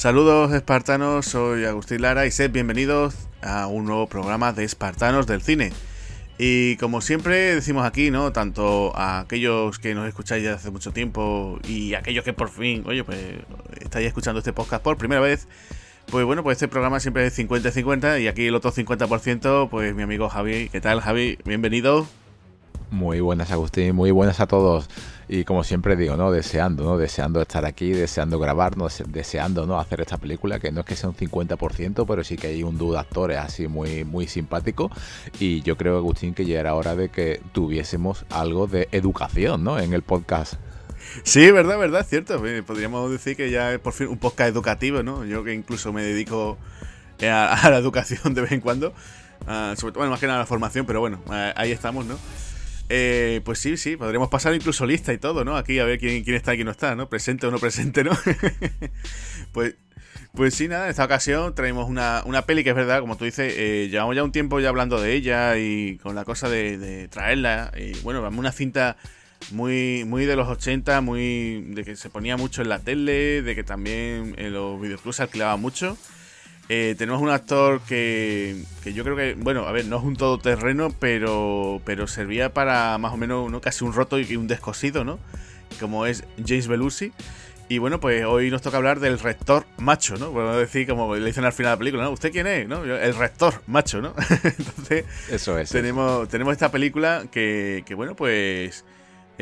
Saludos espartanos, soy Agustín Lara y sed bienvenidos a un nuevo programa de Espartanos del Cine. Y como siempre decimos aquí, ¿no? Tanto a aquellos que nos escucháis ya hace mucho tiempo y a aquellos que por fin, oye, pues estáis escuchando este podcast por primera vez, pues bueno, pues este programa siempre es 50-50 y aquí el otro 50%, pues mi amigo Javi. ¿Qué tal, Javi? Bienvenido. Muy buenas, Agustín. Muy buenas a todos. Y como siempre digo, ¿no? Deseando, ¿no? Deseando estar aquí, deseando grabar, Deseando, ¿no? Hacer esta película, que no es que sea un 50%, pero sí que hay un dúo de actores así muy, muy simpático. Y yo creo, Agustín, que ya era hora de que tuviésemos algo de educación, ¿no? En el podcast. Sí, verdad, verdad, cierto. Eh, podríamos decir que ya es por fin un podcast educativo, ¿no? Yo que incluso me dedico a, la educación de vez en cuando. Uh, sobre todo, bueno, más que nada a la formación, pero bueno, ahí estamos, ¿no? Eh, pues sí, sí, podríamos pasar incluso lista y todo, ¿no? Aquí a ver quién, quién está y quién no está, ¿no? Presente o no presente, ¿no? pues, pues sí, nada, en esta ocasión traemos una, una peli que es verdad, como tú dices, eh, llevamos ya un tiempo ya hablando de ella y con la cosa de, traerla. Y bueno, vamos una cinta muy, muy de los 80, muy de que se ponía mucho en la tele, de que también en los videoclubs se alquilaba mucho. Eh, tenemos un actor que, que, yo creo que, bueno, a ver, no es un todoterreno, pero, pero servía para más o menos ¿no? casi un roto y un descosido, ¿no? Como es James Belushi. Y bueno, pues hoy nos toca hablar del rector macho, ¿no? Podemos decir, como le dicen al final de la película, ¿no? ¿Usted quién es? ¿no? El rector macho, ¿no? Entonces, eso es. Tenemos, tenemos esta película que, que bueno, pues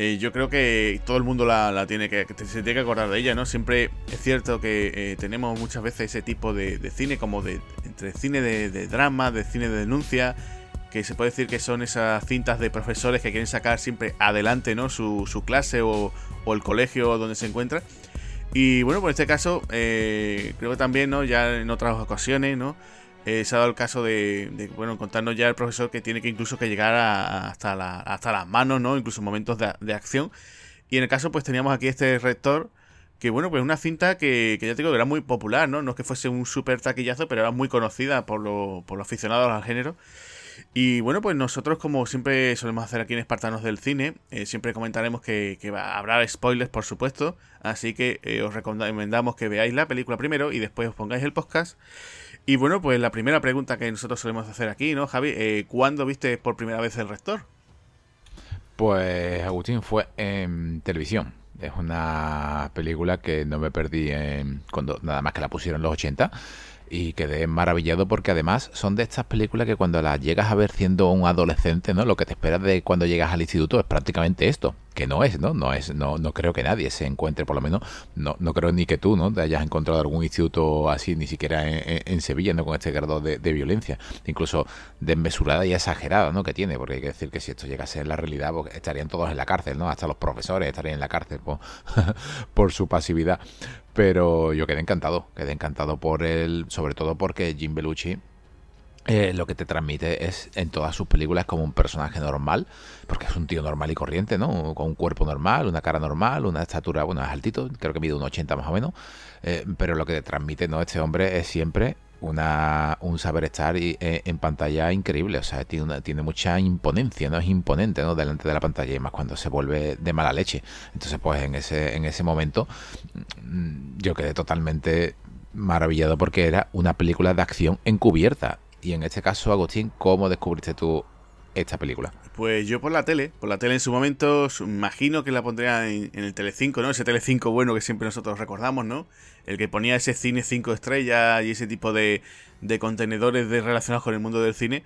eh, yo creo que todo el mundo la, tiene que, se tiene que acordar de ella, ¿no? Siempre es cierto que eh, tenemos muchas veces ese tipo de, cine, como de entre cine de, drama, de cine de denuncia, que se puede decir que son esas cintas de profesores que quieren sacar siempre adelante, ¿no? Su, clase o, el colegio donde se encuentra. Y bueno, pues en este caso, eh, creo que también, ¿no? Ya en otras ocasiones, ¿no? Eh, se ha dado el caso de, bueno, contarnos ya el profesor que tiene que incluso que llegar hasta, hasta las manos, ¿no? Incluso momentos de, acción. Y en el caso, pues teníamos aquí este rector, que bueno, pues una cinta que, ya te digo, era muy popular, ¿no? No es que fuese un súper taquillazo, pero era muy conocida por, por los aficionados al género. Y bueno, pues nosotros, como siempre solemos hacer aquí en Espartanos del Cine, eh, siempre comentaremos que, que va, habrá spoilers, por supuesto. Así que eh, os recomendamos que veáis la película primero y después os pongáis el podcast. Y bueno, pues la primera pregunta que nosotros solemos hacer aquí, ¿no, Javi? Eh, ¿Cuándo viste por primera vez el rector? Pues Agustín fue en televisión. Es una película que no me perdí en, cuando nada más que la pusieron los 80 y quedé maravillado porque además son de estas películas que cuando las llegas a ver siendo un adolescente, ¿no? Lo que te esperas de cuando llegas al instituto es prácticamente esto, que no es, ¿no? No es, no, no creo que nadie se encuentre, por lo menos, no, no creo ni que tú, ¿no? Te hayas encontrado algún instituto así, ni siquiera en, Sevilla, ¿no? Con este grado de, violencia, incluso desmesurada y exagerada, ¿no? Que tiene, porque hay que decir que si esto llegase a ser la realidad, pues estarían todos en la cárcel, ¿no? Hasta los profesores estarían en la cárcel por, por su pasividad. Pero yo quedé encantado, quedé encantado por él, sobre todo porque Jim Belushi eh, lo que te transmite es en todas sus películas como un personaje normal, porque es un tío normal y corriente, ¿no? Con un cuerpo normal, una cara normal, una estatura, bueno, es altito, creo que mide un 80 más o menos, eh, pero lo que te transmite, ¿no? Este hombre es siempre una, un saber estar eh, en pantalla increíble, o sea, tiene, tiene mucha imponencia, no es imponente, ¿no? Delante de la pantalla y más cuando se vuelve de mala leche. Entonces, pues en ese, en ese momento mm, yo quedé totalmente maravillado porque era una película de acción encubierta. Y en este caso, Agustín, ¿cómo descubriste tú esta película? Pues yo por la tele, por la tele en su momento, imagino que la pondría en, el Telecinco, ¿no? Ese Telecinco bueno que siempre nosotros recordamos, ¿no? El que ponía ese cine 5 estrellas y ese tipo de, de contenedores de relacionados con el mundo del cine.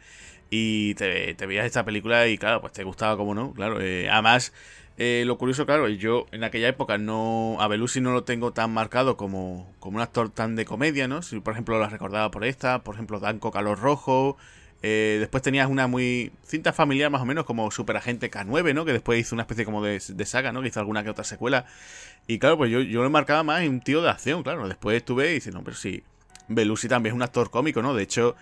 Y te, veías esta película y claro, pues te gustaba como no, claro. Eh, además, eh, lo curioso, claro, yo en aquella época no a Belushi no lo tengo tan marcado como, como un actor tan de comedia, ¿no? Si por ejemplo la recordaba por esta, por ejemplo Danco Calor Rojo, eh, después tenías una muy cinta familiar más o menos como Super Agente K9, ¿no? Que después hizo una especie como de, saga, ¿no? Que hizo alguna que otra secuela. Y claro, pues yo, yo lo marcaba más en un tío de acción, claro. Después estuve y dice, no, pero sí, Belushi también es un actor cómico, ¿no? De hecho,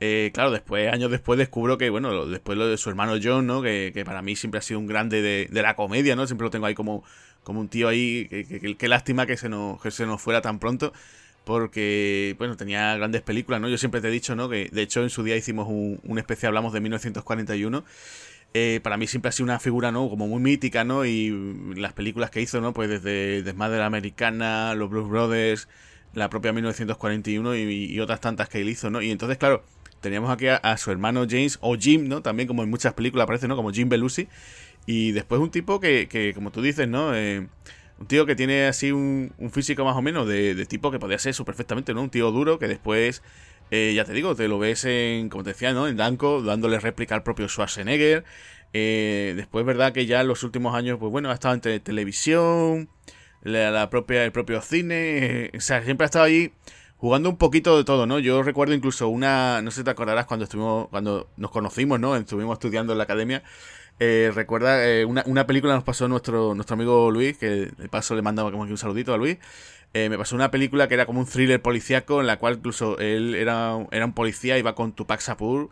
eh, claro, después, años después descubro que, bueno, después lo de su hermano John, ¿no? Que, para mí siempre ha sido un grande de, de, la comedia, ¿no? Siempre lo tengo ahí como, como un tío ahí, que, lástima que se, nos, que se nos fuera tan pronto porque, bueno, tenía grandes películas, ¿no? Yo siempre te he dicho, ¿no? Que de hecho en su día hicimos un, un especial, hablamos de 1941. Eh, para mí siempre ha sido una figura, ¿no? Como muy mítica, ¿no? Y las películas que hizo, ¿no? Pues desde Desmadre Americana, Los Blues Brothers, la propia 1941 y, otras tantas que él hizo, ¿no? Y entonces, claro, teníamos aquí a, su hermano James, o Jim, ¿no? También como en muchas películas aparece, ¿no? Como Jim Belushi. Y después un tipo que, que como tú dices, ¿no? Eh, un tío que tiene así un, físico más o menos de, tipo que podría ser eso perfectamente, ¿no? Un tío duro que después, eh, ya te digo, te lo ves en, como te decía, ¿no? En Danko, dándole réplica al propio Schwarzenegger. Eh, después, verdad que ya en los últimos años, pues bueno, ha estado en televisión, la, propia, el propio cine, o sea, siempre ha estado ahí jugando un poquito de todo, ¿no? Yo recuerdo incluso una, no sé si te acordarás cuando estuvimos, cuando nos conocimos, ¿no? Estuvimos estudiando en la academia. Eh, recuerda, eh, una, una, película nos pasó nuestro, nuestro amigo Luis, que de paso le mandaba como que un saludito a Luis. Eh, me pasó una película que era como un thriller policíaco en la cual incluso él era, era un policía, iba con Tupac Sapur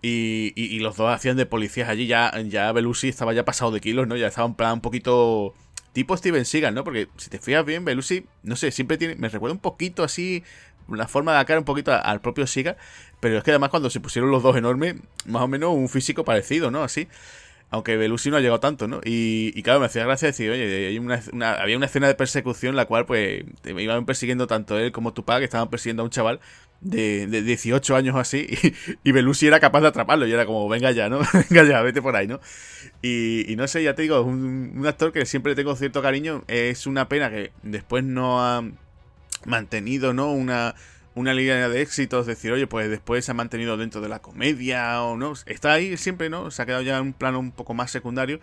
y, y, los dos hacían de policías allí. Ya, ya Belushi estaba ya pasado de kilos, ¿no? Ya estaba en plan un poquito tipo Steven Seagal, ¿no? Porque si te fijas bien, Belushi, no sé, siempre tiene, me recuerda un poquito así, la forma de cara un poquito al propio Seagal, pero es que además cuando se pusieron los dos enormes, más o menos un físico parecido, ¿no? Así. Aunque Belushi no ha llegado tanto, ¿no? Y, claro, me hacía gracia decir, oye, había una escena de persecución en la cual, pues, iban persiguiendo tanto él como Tupac, que estaban persiguiendo a un chaval de, de 18 años así, y, y, Belushi era capaz de atraparlo, y era como, venga ya, ¿no? venga ya, vete por ahí, ¿no? Y, no sé, ya te digo, es un actor que siempre tengo cierto cariño, es una pena que después no ha mantenido, ¿no? Una una línea de éxitos, decir, oye, pues después se ha mantenido dentro de la comedia o no. Está ahí siempre, ¿no? Se ha quedado ya en un plano un poco más secundario.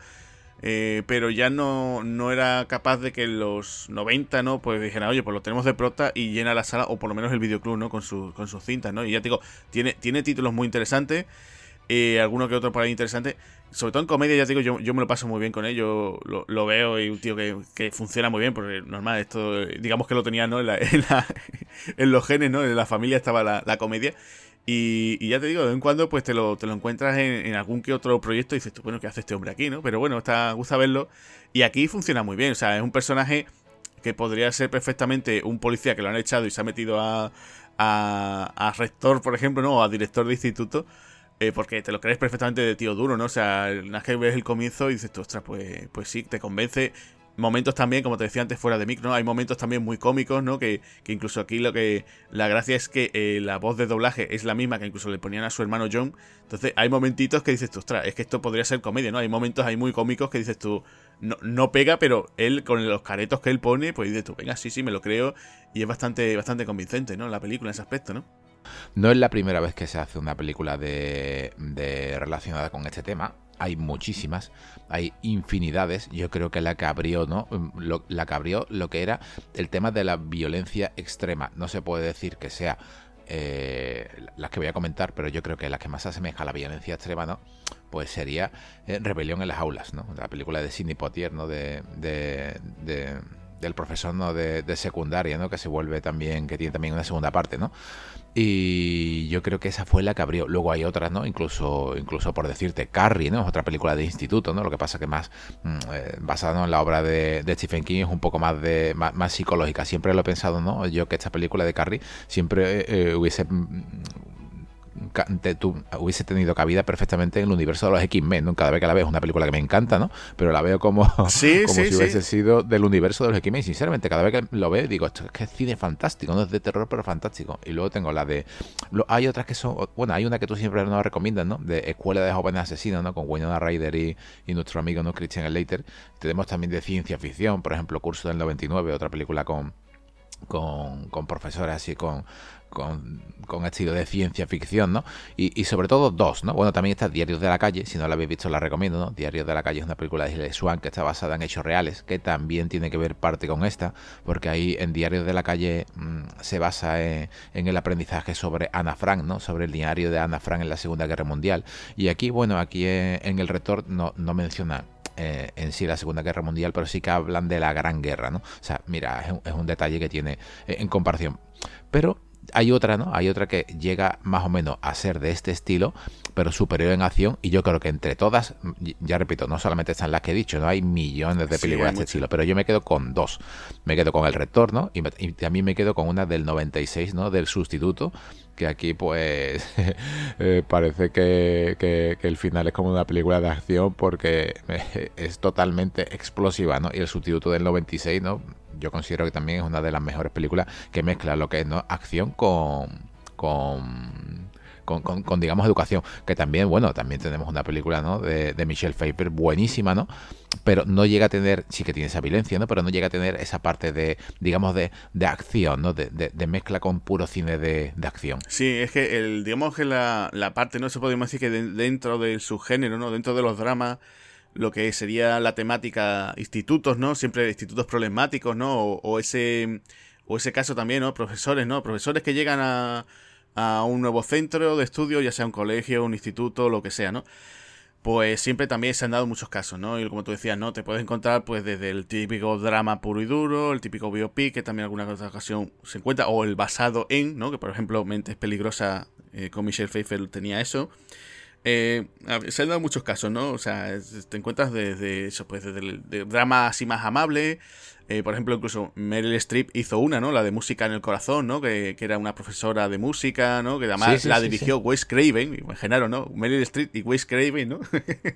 Eh, pero ya no, no era capaz de que los 90, ¿no? Pues dijeran, oye, pues lo tenemos de prota y llena la sala, o por lo menos el videoclub, ¿no? Con, su, con sus cintas, ¿no? Y ya te digo, tiene, tiene títulos muy interesantes, eh, alguno que otro por ahí interesante sobre todo en comedia, ya digo, yo, yo me lo paso muy bien con él, yo lo, veo y un tío que, que, funciona muy bien, porque normal, esto, digamos que lo tenía, ¿no? En, la, en, los genes, ¿no? En la familia estaba la, comedia. Y, ya te digo, de vez en cuando pues te lo, te lo encuentras en, algún que otro proyecto y dices tú, bueno, ¿qué hace este hombre aquí, no? Pero bueno, está, gusta verlo. Y aquí funciona muy bien, o sea, es un personaje que podría ser perfectamente un policía que lo han echado y se ha metido a, a, a rector, por ejemplo, ¿no? O a director de instituto eh, porque te lo crees perfectamente de tío duro, ¿no? O sea, una que ves el comienzo y dices, ostras, pues, pues sí, te convence. Momentos también, como te decía antes, fuera de mic, ¿no? Hay momentos también muy cómicos, ¿no? Que, que incluso aquí lo que. La gracia es que eh, la voz de doblaje es la misma que incluso le ponían a su hermano John. Entonces, hay momentitos que dices tú, ostras, es que esto podría ser comedia, ¿no? Hay momentos ahí muy cómicos que dices tú, no, no pega, pero él con los caretos que él pone, pues dices tú, venga, sí, sí, me lo creo. Y es bastante, bastante convincente, ¿no? La película en ese aspecto, ¿no? No es la primera vez que se hace una película de, relacionada con este tema. Hay muchísimas, hay infinidades. Yo creo que la que abrió, ¿no? Lo, la que abrió lo que era el tema de la violencia extrema. No se puede decir que sea eh, las que voy a comentar, pero yo creo que la que más asemeja a la violencia extrema, ¿no? Pues sería eh, Rebelión en las aulas, ¿no? La película de Sidney Poitier, ¿no? de, de del profesor ¿no? de, de, secundaria, ¿no? Que se vuelve también, que tiene también una segunda parte, ¿no? Y yo creo que esa fue la que abrió. Luego hay otras, ¿no? Incluso, incluso por decirte, Carrie, ¿no? Es otra película de instituto, ¿no? Lo que pasa que más mm, eh, basada en la obra de, Stephen King es un poco más de más, psicológica. Siempre lo he pensado, ¿no? Yo que esta película de Carrie siempre eh, eh, hubiese tú, hubiese tenido cabida perfectamente en el universo de los X-Men, ¿no? Cada vez que la veo es una película que me encanta, ¿no? Pero la veo como, como si hubiese sido del universo de los X-Men. Sinceramente, cada vez que lo veo digo, esto es que es cine fantástico, no es de terror, pero fantástico. Y luego tengo la de... hay otras que son... Bueno, hay una que tú siempre nos recomiendas, ¿no? De Escuela de Jóvenes Asesinos, ¿no? Con Winona Ryder y, y nuestro amigo, ¿no? Christian Slater. Tenemos también de ciencia ficción, por ejemplo, Curso del 99, otra película con con, con profesores así con, con, estilo de ciencia ficción, ¿no? Y, sobre todo dos, ¿no? Bueno, también está Diarios de la Calle, si no la habéis visto la recomiendo, ¿no? Diarios de la Calle es una película de Hilary Swan que está basada en hechos reales, que también tiene que ver parte con esta, porque ahí en Diarios de la Calle mm, se basa en, el aprendizaje sobre Ana Frank, ¿no? Sobre el diario de Ana Frank en la Segunda Guerra Mundial. Y aquí, bueno, aquí en, el retor no, menciona eh, en sí la Segunda Guerra Mundial, pero sí que hablan de la Gran Guerra, ¿no? O sea, mira, es un, detalle que tiene en comparación. Pero hay otra, ¿no? Hay otra que llega más o menos a ser de este estilo, pero superior en acción. Y yo creo que entre todas, ya repito, no solamente están las que he dicho, no hay millones de películas de este estilo, pero yo me quedo con dos. Me quedo con El Rector, ¿no? Y, también me quedo con una del 96, ¿no? Del sustituto, que aquí pues eh, parece que, que, el final es como una película de acción porque es totalmente explosiva, ¿no? Y el sustituto del 96, ¿no? Yo considero que también es una de las mejores películas que mezcla lo que es ¿no? acción con, con con, digamos, educación. Que también, bueno, también tenemos una película, ¿no? De, Michelle Pfeiffer buenísima, ¿no? Pero no llega a tener, sí que tiene esa violencia, ¿no? Pero no llega a tener esa parte de, digamos, de, de acción, ¿no? De, de, mezcla con puro cine de, acción. Sí, es que, el, digamos que la, la parte, ¿no? Se podemos decir que dentro de su género, ¿no? Dentro de los dramas lo que sería la temática institutos, ¿no? Siempre institutos problemáticos, ¿no? O, o, ese o ese caso también, ¿no? Profesores, ¿no? Profesores que llegan a, a un nuevo centro de estudio, ya sea un colegio, un instituto, lo que sea, ¿no? Pues siempre también se han dado muchos casos, ¿no? Y como tú decías, ¿no? Te puedes encontrar pues desde el típico drama puro y duro, el típico biopic, que también alguna otra ocasión se encuentra, o el basado en, ¿no? Que por ejemplo Mentes Peligrosa eh, con Michelle Pfeiffer tenía eso. Eh, se han dado muchos casos, ¿no? O sea, te encuentras desde eso, pues desde el drama así más amable, eh, por ejemplo, incluso Meryl Streep hizo una, ¿no? La de Música en el Corazón, ¿no? Que, era una profesora de música, ¿no? Que además la dirigió Wes Craven, imaginaron, ¿no? Meryl Streep y Wes Craven, ¿no?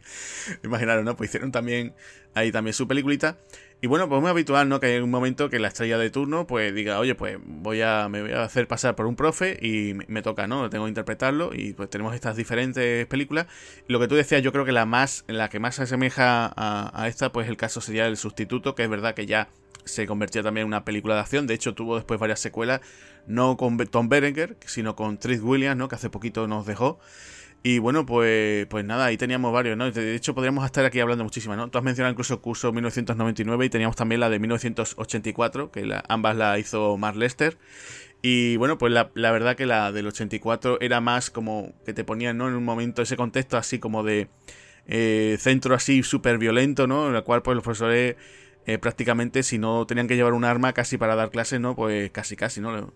imaginaron, ¿no? Pues hicieron también ahí también su peliculita. Y bueno, pues muy habitual, ¿no? Que hay un momento que la estrella de turno, pues diga, oye, pues voy a, me voy a hacer pasar por un profe y me, toca, ¿no? Tengo que interpretarlo y pues tenemos estas diferentes películas. lo que tú decías, yo creo que la más, la que más se asemeja a, a esta, pues el caso sería el sustituto, que es verdad que ya se convirtió también en una película de acción. De hecho, tuvo después varias secuelas, no con Tom Berenger, sino con Trish Williams, ¿no? Que hace poquito nos dejó. Y bueno, pues, pues nada, ahí teníamos varios, ¿no? De hecho, podríamos estar aquí hablando muchísimas, ¿no? Tú has mencionado incluso el curso 1999 y teníamos también la de 1984, que ambas la hizo Mark Lester. Y bueno, pues la, verdad que la del 84 era más como que te ponían, ¿no? En un momento, ese contexto así como de eh, centro así súper violento, ¿no? En el cual pues los profesores eh, prácticamente si no tenían que llevar un arma casi para dar clases, ¿no? Pues casi casi, ¿no?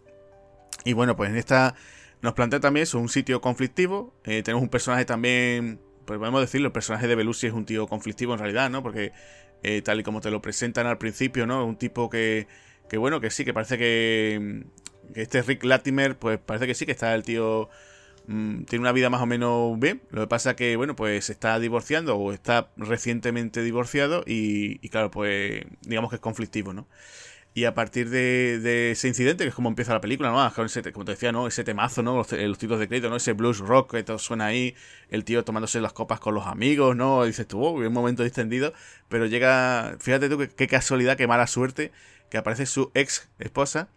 Y bueno, pues en esta nos plantea también es un sitio conflictivo. Eh, tenemos un personaje también, pues podemos decirlo, el personaje de Belushi es un tío conflictivo en realidad, ¿no? Porque eh, tal y como te lo presentan al principio, ¿no? Un tipo que, que bueno, que sí, que parece que, que este Rick Latimer, pues parece que sí, que está el tío Mm, tiene una vida más o menos bien. Lo que pasa que, bueno, pues está divorciando o está recientemente divorciado y, claro, pues digamos que es conflictivo, ¿no? Y a partir de, ese incidente, que es como empieza la película, ¿no? como te decía, ¿no? Ese temazo, ¿no? Los, títulos de crédito, ¿no? Ese blues rock que todo suena ahí, el tío tomándose las copas con los amigos, ¿no? dices tú, oh, un momento distendido, pero llega, fíjate tú qué casualidad, qué mala suerte, que aparece su ex esposa,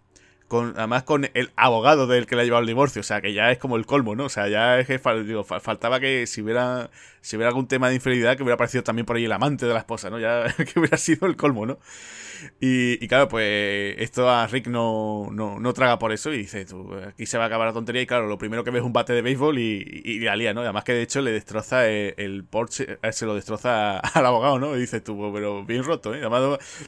además con el abogado del que le ha llevado el divorcio, o sea, que ya es como el colmo, ¿no? O sea, ya es que faltaba que si hubiera, si hubiera algún tema de infidelidad, que hubiera aparecido también por ahí el amante de la esposa, ¿no? Ya que hubiera sido el colmo, ¿no? Y, claro, pues esto a Rick no, no, traga por eso y dice, tú, aquí se va a acabar la tontería y claro, lo primero que ve es un bate de béisbol y, y, la lía, ¿no? además que de hecho le destroza el, Porsche, eh, se lo destroza al abogado, ¿no? Y dices tú, pero bien roto, ¿eh?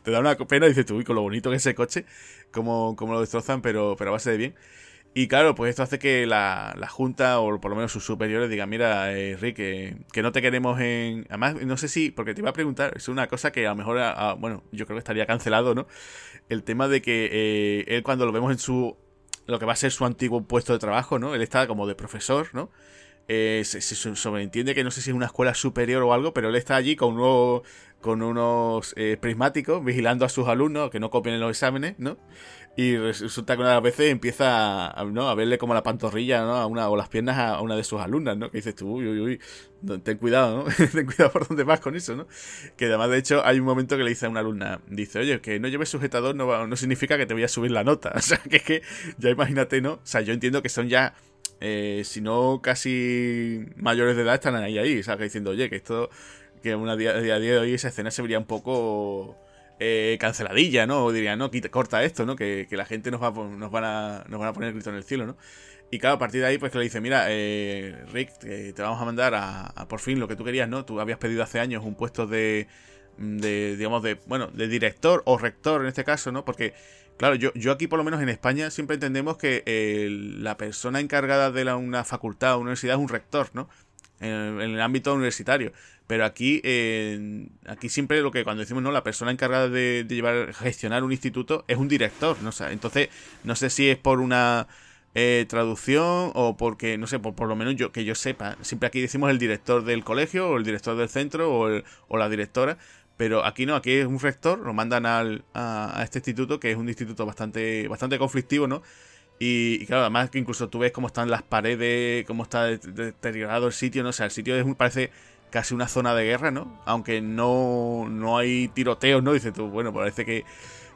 Te da una pena y dices tú, uy, con lo bonito que es ese coche, como, como lo destrozan, pero, pero a base de bien. Y claro, pues esto hace que la, Junta, o por lo menos sus superiores, digan, mira, eh, Rick, que no te queremos en... Además, no sé si, porque te iba a preguntar, es una cosa que a lo mejor, bueno, yo creo que estaría cancelado, ¿no? El tema de que eh, él cuando lo vemos en su... lo que va a ser su antiguo puesto de trabajo, ¿no? Él está como de profesor, ¿no? Eh, se, sobreentiende que no sé si es una escuela superior o algo, pero él está allí con, uno, con unos prismáticos vigilando a sus alumnos que no copien en los exámenes, ¿no? Y resulta que una de las veces empieza a, ¿no? a verle como la pantorrilla ¿no? a una, o las piernas a una de sus alumnas, ¿no? Que dices tú, uy, uy, uy, ten cuidado, ¿no? ten cuidado por dónde vas con eso, ¿no? Que además, de hecho, hay un momento que le dice a una alumna, dice, oye, que no lleves sujetador no, no significa que te voy a subir la nota. O sea, que es que ya imagínate, ¿no? O sea, yo entiendo que son ya, eh, si no casi mayores de edad, están ahí, ahí, o sea, que diciendo, oye, que esto, que una día, día de hoy esa escena se vería un poco eh, canceladilla, ¿no? O diría, no, quita, corta esto, ¿no? Que, la gente nos va, nos, van a, nos van a poner el grito en el cielo, ¿no? Y claro, a partir de ahí, pues que le dice, mira, eh, Rick, te vamos a mandar a, por fin lo que tú querías, ¿no? Tú habías pedido hace años un puesto de, de digamos, de, bueno, de director o rector en este caso, ¿no? Porque, claro, yo, yo aquí por lo menos en España siempre entendemos que la persona encargada de una facultad o universidad es un rector, ¿no? en, el ámbito universitario. Pero aquí, aquí siempre lo que cuando decimos, ¿no? La persona encargada de, llevar, gestionar un instituto es un director, ¿no? entonces, no sé si es por una eh, traducción o porque, no sé, por, por lo menos yo que yo sepa, siempre aquí decimos el director del colegio o el director del centro o, o la directora, Pero aquí no, aquí es un rector, lo mandan al, a, este instituto, que es un instituto bastante, bastante conflictivo, ¿no? Y, claro, además que incluso tú ves cómo están las paredes, cómo está deteriorado el sitio, ¿no? O sea, el sitio es, parece casi una zona de guerra, ¿no? Aunque no, no hay tiroteos, ¿no? Dices tú, bueno, parece que,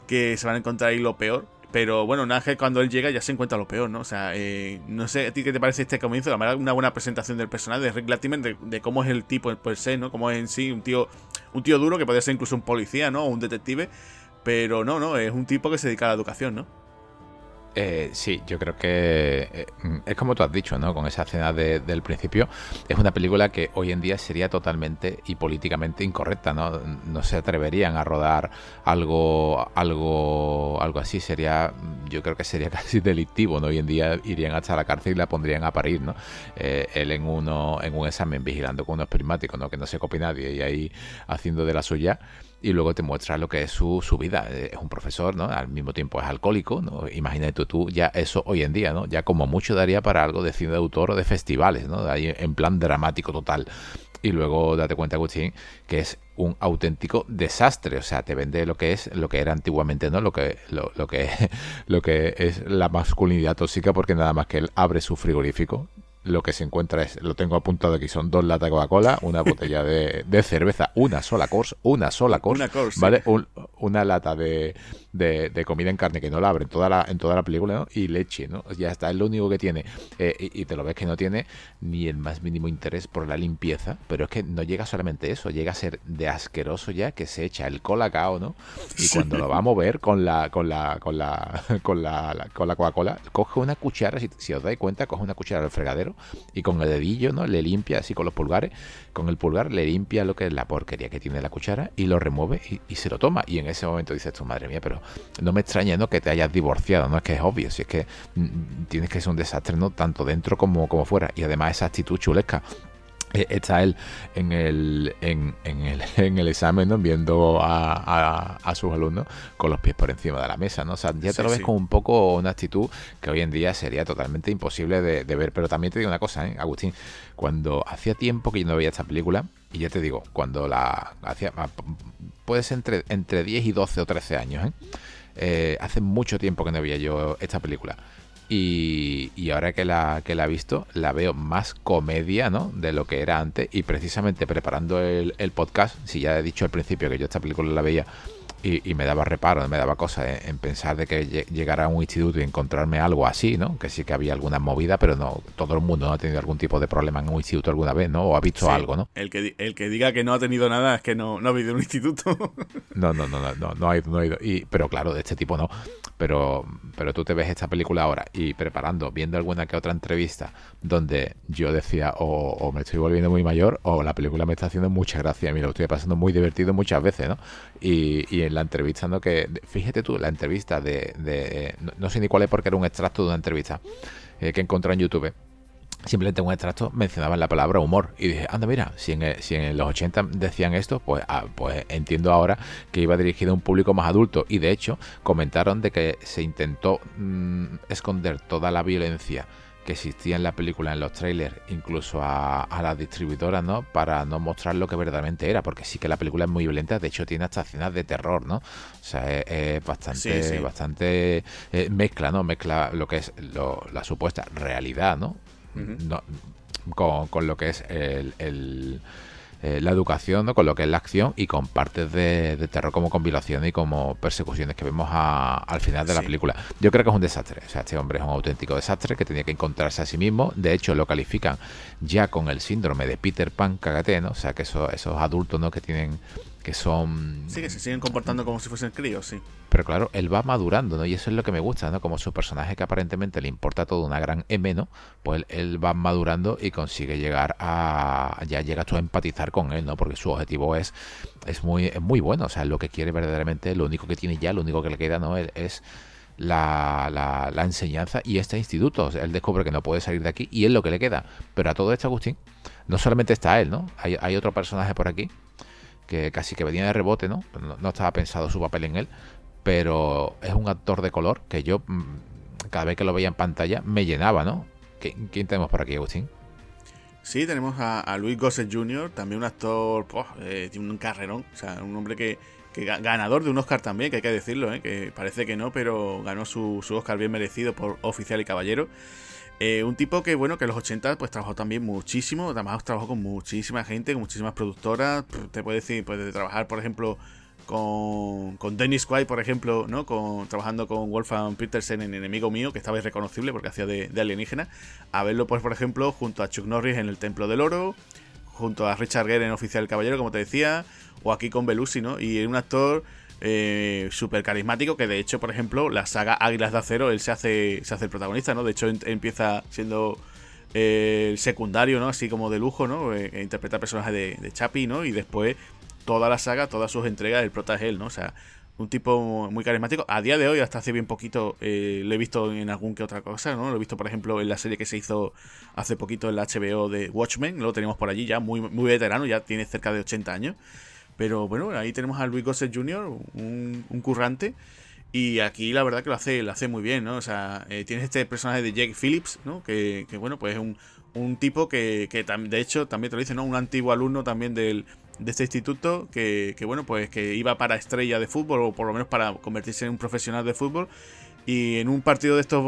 que se van a encontrar ahí lo peor. Pero bueno, Ángel cuando él llega ya se encuentra lo peor, ¿no? O sea, eh, no sé a ti qué te parece este comienzo. La verdad, una buena presentación del personaje de Rick Latimer, de, cómo es el tipo per se, ¿no? Cómo es en sí un tío, un tío duro que podría ser incluso un policía, ¿no? O un detective. Pero no, no, es un tipo que se dedica a la educación, ¿no? Eh, sí, yo creo que eh, es como tú has dicho, ¿no? Con esa escena del principio, es una película que hoy en día sería totalmente y políticamente incorrecta, ¿no? No se atreverían a rodar algo, algo, algo así, sería, yo creo que sería casi delictivo, ¿no? Hoy en día irían hasta la cárcel y la pondrían a parir, ¿no? Eh, él en uno, en un examen vigilando con unos prismáticos, ¿no? Que no se copie nadie y ahí haciendo de la suya y luego te muestra lo que es su, su, vida. Eh, es un profesor, ¿no? Al mismo tiempo es alcohólico, ¿no? Imagínate tú, ya eso hoy en día, ¿no? Ya como mucho daría para algo de cine de autor o de festivales, ¿no? Ahí en plan dramático total. Y luego date cuenta, Agustín, que es un auténtico desastre. O sea, te vende lo que es, lo que era antiguamente, ¿no? Lo que, lo, lo que, lo que es la masculinidad tóxica, porque nada más que él abre su frigorífico, lo que se encuentra es, lo tengo apuntado aquí, son dos latas de Coca-Cola, una botella de, cerveza, una sola course, una sola course, ¿vale? una lata de, de, comida en carne que no la abre en toda la, en toda la película, ¿no? Y leche, ¿no? Ya está, es lo único que tiene. Eh, y, te lo ves que no tiene ni el más mínimo interés por la limpieza, pero es que no llega solamente eso, llega a ser de asqueroso ya que se echa el colacao, ¿no? Y cuando lo va a mover con la, con la, con la, con la, con la Coca-Cola, coge una cuchara, si, si os dais cuenta, coge una cuchara del fregadero y con el dedillo, ¿no? Le limpia así con los pulgares, con el pulgar le limpia lo que es la porquería que tiene la cuchara y lo remueve y, se lo toma. Y en ese momento dices tu madre mía, pero no me extraña ¿no? que te hayas divorciado, no es que es obvio, si es que mm, tienes que ser un desastre, ¿no? Tanto dentro como, como fuera. Y además esa actitud chulesca está él en el, en, el, en el examen, ¿no? viendo a, a, sus alumnos con los pies por encima de la mesa. ¿no? O sea, ya te lo ves con un poco una actitud que hoy en día sería totalmente imposible de, ver. Pero también te digo una cosa, ¿eh? Agustín, cuando hacía tiempo que yo no veía esta película, y ya te digo, cuando la hacía, ah, puede ser entre, entre 10 y 12 o 13 años, ¿eh? Eh, hace mucho tiempo que no veía yo esta película. Y, y, ahora que la, que la he visto, la veo más comedia, ¿no? De lo que era antes. Y precisamente preparando el, el podcast, si ya he dicho al principio que yo esta película la veía y, me daba reparo, me daba cosa en, pensar de que llegara a un instituto y encontrarme algo así, ¿no? Que sí que había alguna movida, pero no todo el mundo no ha tenido algún tipo de problema en un instituto alguna vez, ¿no? O ha visto algo, ¿no? El que, el que diga que no ha tenido nada es que no, no ha habido un instituto. no, no, no, no, no, no ha ido, no ha ido. Y, pero claro, de este tipo no. Pero, pero tú te ves esta película ahora y preparando, viendo alguna que otra entrevista donde yo decía o, me estoy volviendo muy mayor o la película me está haciendo mucha gracia. A mí lo estoy pasando muy divertido muchas veces, ¿no? Y, y en la entrevista, ¿no? Que, fíjate tú, la entrevista de, no, sé ni cuál es porque era un extracto de una entrevista eh, que encontré en YouTube. Simplemente un extracto mencionaban la palabra humor. Y dije, anda, mira, si en, si en los 80 decían esto, pues, ah, pues entiendo ahora que iba dirigido a un público más adulto. Y de hecho, comentaron de que se intentó mm, esconder toda la violencia que existía en la película, en los trailers, incluso a, a las distribuidoras, ¿no? Para no mostrar lo que verdaderamente era, porque sí que la película es muy violenta, de hecho tiene hasta escenas de terror, ¿no? O sea, es, bastante, bastante eh, mezcla, ¿no? Mezcla lo que es la supuesta realidad, ¿no? No con, lo que es el eh, la educación, ¿no? con lo que es la acción y con partes de, terror como con y como persecuciones que vemos al final de la película. Yo creo que es un desastre. O sea, este hombre es un auténtico desastre que tenía que encontrarse a sí mismo. De hecho, lo califican ya con el síndrome de Peter Pan cagate, ¿no? O sea, que esos, esos adultos, ¿no? Que tienen que son... Sí, que se siguen comportando como si fuesen críos, sí. Pero claro, él va madurando, ¿no? Y eso es lo que me gusta, ¿no? Como su personaje que aparentemente le importa todo una gran M, ¿no? Pues él, va madurando y consigue llegar a... Ya llegas tú a empatizar con él, ¿no? Porque su objetivo es, es, muy, muy bueno, o sea, lo que quiere verdaderamente, lo único que tiene ya, lo único que le queda, ¿no? Es... La, la, la, enseñanza y este instituto. él descubre que no puede salir de aquí y es lo que le queda. Pero a todo esto, Agustín, no solamente está él, ¿no? Hay, hay otro personaje por aquí que casi que venía de rebote, ¿no? ¿no? estaba pensado su papel en él, pero es un actor de color que yo mm, cada vez que lo veía en pantalla me llenaba, ¿no? ¿Quién tenemos por aquí, Agustín? Sí, tenemos a, Luis Gossett Jr., también un actor, eh, tiene un carrerón, o sea, un hombre que, ganador de un Oscar también, que hay que decirlo, ¿eh? que parece que no, pero ganó su, Oscar bien merecido por Oficial y Caballero. Eh, un tipo que, bueno, que en los 80 pues trabajó también muchísimo, además trabajó con muchísima gente, con muchísimas productoras, te puede decir, puede trabajar, por ejemplo, con, con Dennis Quaid, por ejemplo, ¿no? Con, trabajando con Wolfgang Petersen en Enemigo Mío, que estaba irreconocible porque hacía de, alienígena, a verlo, pues, por ejemplo, junto a Chuck Norris en El Templo del Oro, junto a Richard Gere en Oficial Caballero, como te decía, o aquí con Belushi, ¿no? Y un actor eh, súper carismático que, de hecho, por ejemplo, la saga Águilas de Acero, él se hace, se hace el protagonista, ¿no? De hecho, empieza siendo... Eh, el secundario, ¿no? Así como de lujo, ¿no? Eh, interpreta el personaje de, de Chapi, ¿no? Y después toda la saga, todas sus entregas, el prota es él, ¿no? O sea, un tipo muy carismático. A día de hoy, hasta hace bien poquito, eh, lo he visto en algún que otra cosa, ¿no? Lo he visto, por ejemplo, en la serie que se hizo hace poquito en la HBO de Watchmen, lo tenemos por allí ya, muy, muy veterano, ya tiene cerca de 80 años. Pero bueno, ahí tenemos a Luis Gossett Jr., un, currante. Y aquí la verdad que lo hace, lo hace muy bien, ¿no? O sea, eh, tienes este personaje de Jake Phillips, ¿no? Que, que bueno, pues es un, un tipo que, que de hecho también te lo dice, ¿no? Un antiguo alumno también del, de este instituto que, bueno, pues que iba para estrella de fútbol o por lo menos para convertirse en un profesional de fútbol y en un partido de estos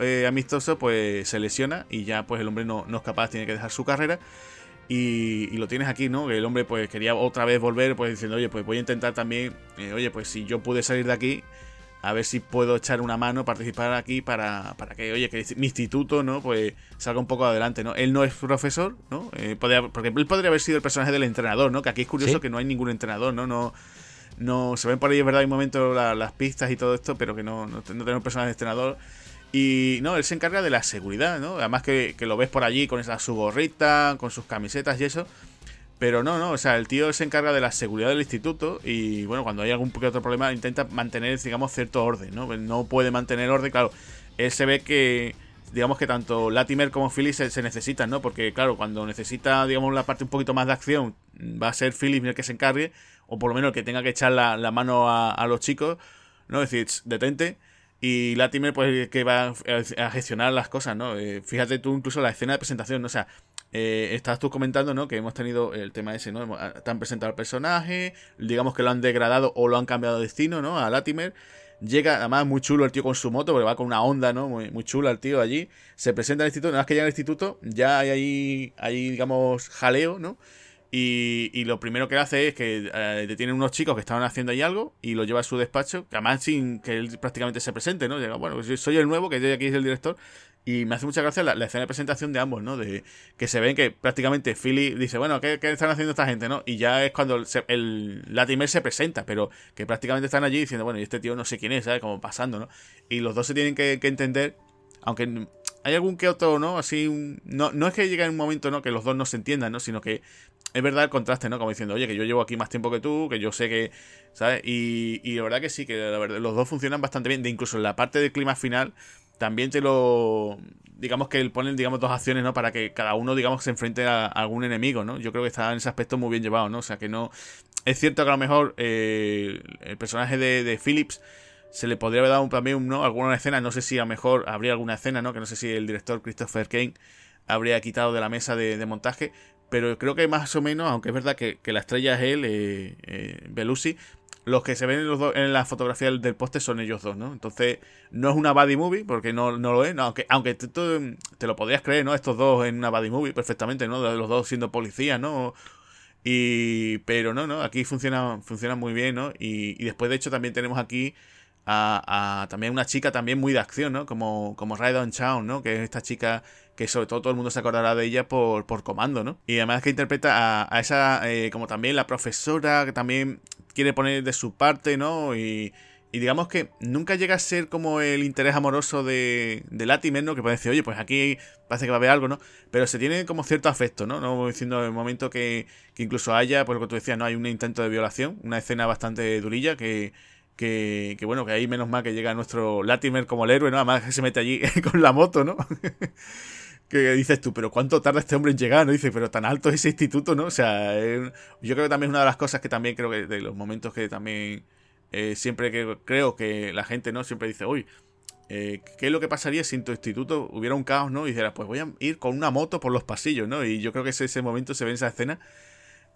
eh, amistosos pues se lesiona y ya pues el hombre no, no es capaz, tiene que dejar su carrera y, lo tienes aquí, ¿no? El hombre pues quería otra vez volver pues diciendo, oye, pues voy a intentar también, eh, oye, pues si yo pude salir de aquí, a ver si puedo echar una mano, participar aquí para, para que, oye, que mi instituto, ¿no? Pues salga un poco adelante, ¿no? Él no es profesor, ¿no? Eh, porque él podría haber sido el personaje del entrenador, ¿no? Que aquí es curioso que no hay ningún entrenador, ¿no? No, no se ven por ahí, es verdad, hay momentos las pistas y todo esto, pero que no, no, tenemos personaje de entrenador. Y no, él se encarga de la seguridad, ¿no? Además que, que lo ves por allí con esa, su gorrita, con sus camisetas y eso. Pero no, no, o sea, el tío se encarga de la seguridad del instituto y bueno, cuando hay algún otro problema intenta mantener, digamos, cierto orden, ¿no? No puede mantener orden, claro. Él se ve que, digamos que tanto Latimer como Phillips se, necesitan, ¿no? Porque claro, cuando necesita, digamos, la parte un poquito más de acción, va a ser Phillips el que se encargue, o por lo menos el que tenga que echar la, mano a, los chicos, ¿no? Es decir, detente. Y Latimer, pues, que va a gestionar las cosas, ¿no? Eh, fíjate tú incluso la escena de presentación, ¿no? O sea, eh, estás tú comentando, ¿no? Que hemos tenido el tema ese, ¿no? Te han presentado al personaje, digamos que lo han degradado o lo han cambiado de destino, ¿no? A Latimer. Llega, además, muy chulo el tío con su moto, porque va con una onda, ¿no? Muy, muy chula el tío allí. Se presenta al instituto, nada más que llega al instituto, ya hay ahí, hay, digamos, jaleo, ¿no? Y, y, lo primero que hace es que eh, detienen unos chicos que estaban haciendo ahí algo y lo lleva a su despacho, que además sin que él prácticamente se presente, ¿no? Llega, bueno, pues soy el nuevo, que yo aquí es el director, y me hace mucha gracia la, escena de presentación de ambos, ¿no? De que se ven que prácticamente Philly dice, bueno, ¿qué, están haciendo esta gente, no? Y ya es cuando el Latimer se presenta, pero que prácticamente están allí diciendo, bueno, y este tío no sé quién es, ¿sabes? Como pasando, ¿no? Y los dos se tienen que, entender, aunque hay algún que otro, ¿no? Así, no, no es que llegue un momento, ¿no? Que los dos no se entiendan, ¿no? Sino que es verdad el contraste, ¿no? Como diciendo, oye, que yo llevo aquí más tiempo que tú, que yo sé que, ¿sabes? Y, y la verdad que sí, que la verdad, los dos funcionan bastante bien. De incluso en la parte del clima final, también te lo digamos que ponen digamos dos acciones no para que cada uno digamos se enfrente a, algún enemigo no yo creo que está en ese aspecto muy bien llevado no o sea que no es cierto que a lo mejor eh, el personaje de, Phillips se le podría haber dado también ¿no? alguna escena no sé si a lo mejor habría alguna escena no que no sé si el director Christopher Kane habría quitado de la mesa de, montaje pero creo que más o menos aunque es verdad que, la estrella es él eh, eh, Belushi los que se ven en, los en la fotografía del, poste son ellos dos, ¿no? Entonces, no es una buddy movie, porque no, no lo es, aunque, aunque te, te, lo podrías creer, ¿no? Estos dos en una buddy movie perfectamente, ¿no? Los dos siendo policías, ¿no? Y, pero no, no, aquí funciona, funciona muy bien, ¿no? Y, y después, de hecho, también tenemos aquí a, a, también una chica también muy de acción, ¿no? Como, como Raidon Chow, ¿no? Que es esta chica que sobre todo todo el mundo se acordará de ella por, por comando, ¿no? Y además que interpreta a, esa, eh, como también la profesora, que también quiere poner de su parte, ¿no? Y, digamos que nunca llega a ser como el interés amoroso de, de Latimer, ¿no? Que decir, oye, pues aquí parece que va a haber algo, ¿no? Pero se tiene como cierto afecto, ¿no? No diciendo en el momento que, que incluso haya, por lo que tú decías, no hay un intento de violación, una escena bastante durilla que, que, que bueno, que ahí menos mal que llega nuestro Latimer como el héroe, ¿no? Además que se mete allí con la moto, ¿no? que dices tú, pero ¿cuánto tarda este hombre en llegar? ¿no? Dice, pero tan alto es ese instituto, ¿no? O sea, yo creo que también es una de las cosas que también creo que de los momentos que también eh, siempre que creo que la gente, ¿no? Siempre dice, uy, eh, ¿qué es lo que pasaría si en tu instituto hubiera un caos, ¿no? Y dijeras, pues voy a ir con una moto por los pasillos, ¿no? Y yo creo que ese, ese momento se ve en esa escena.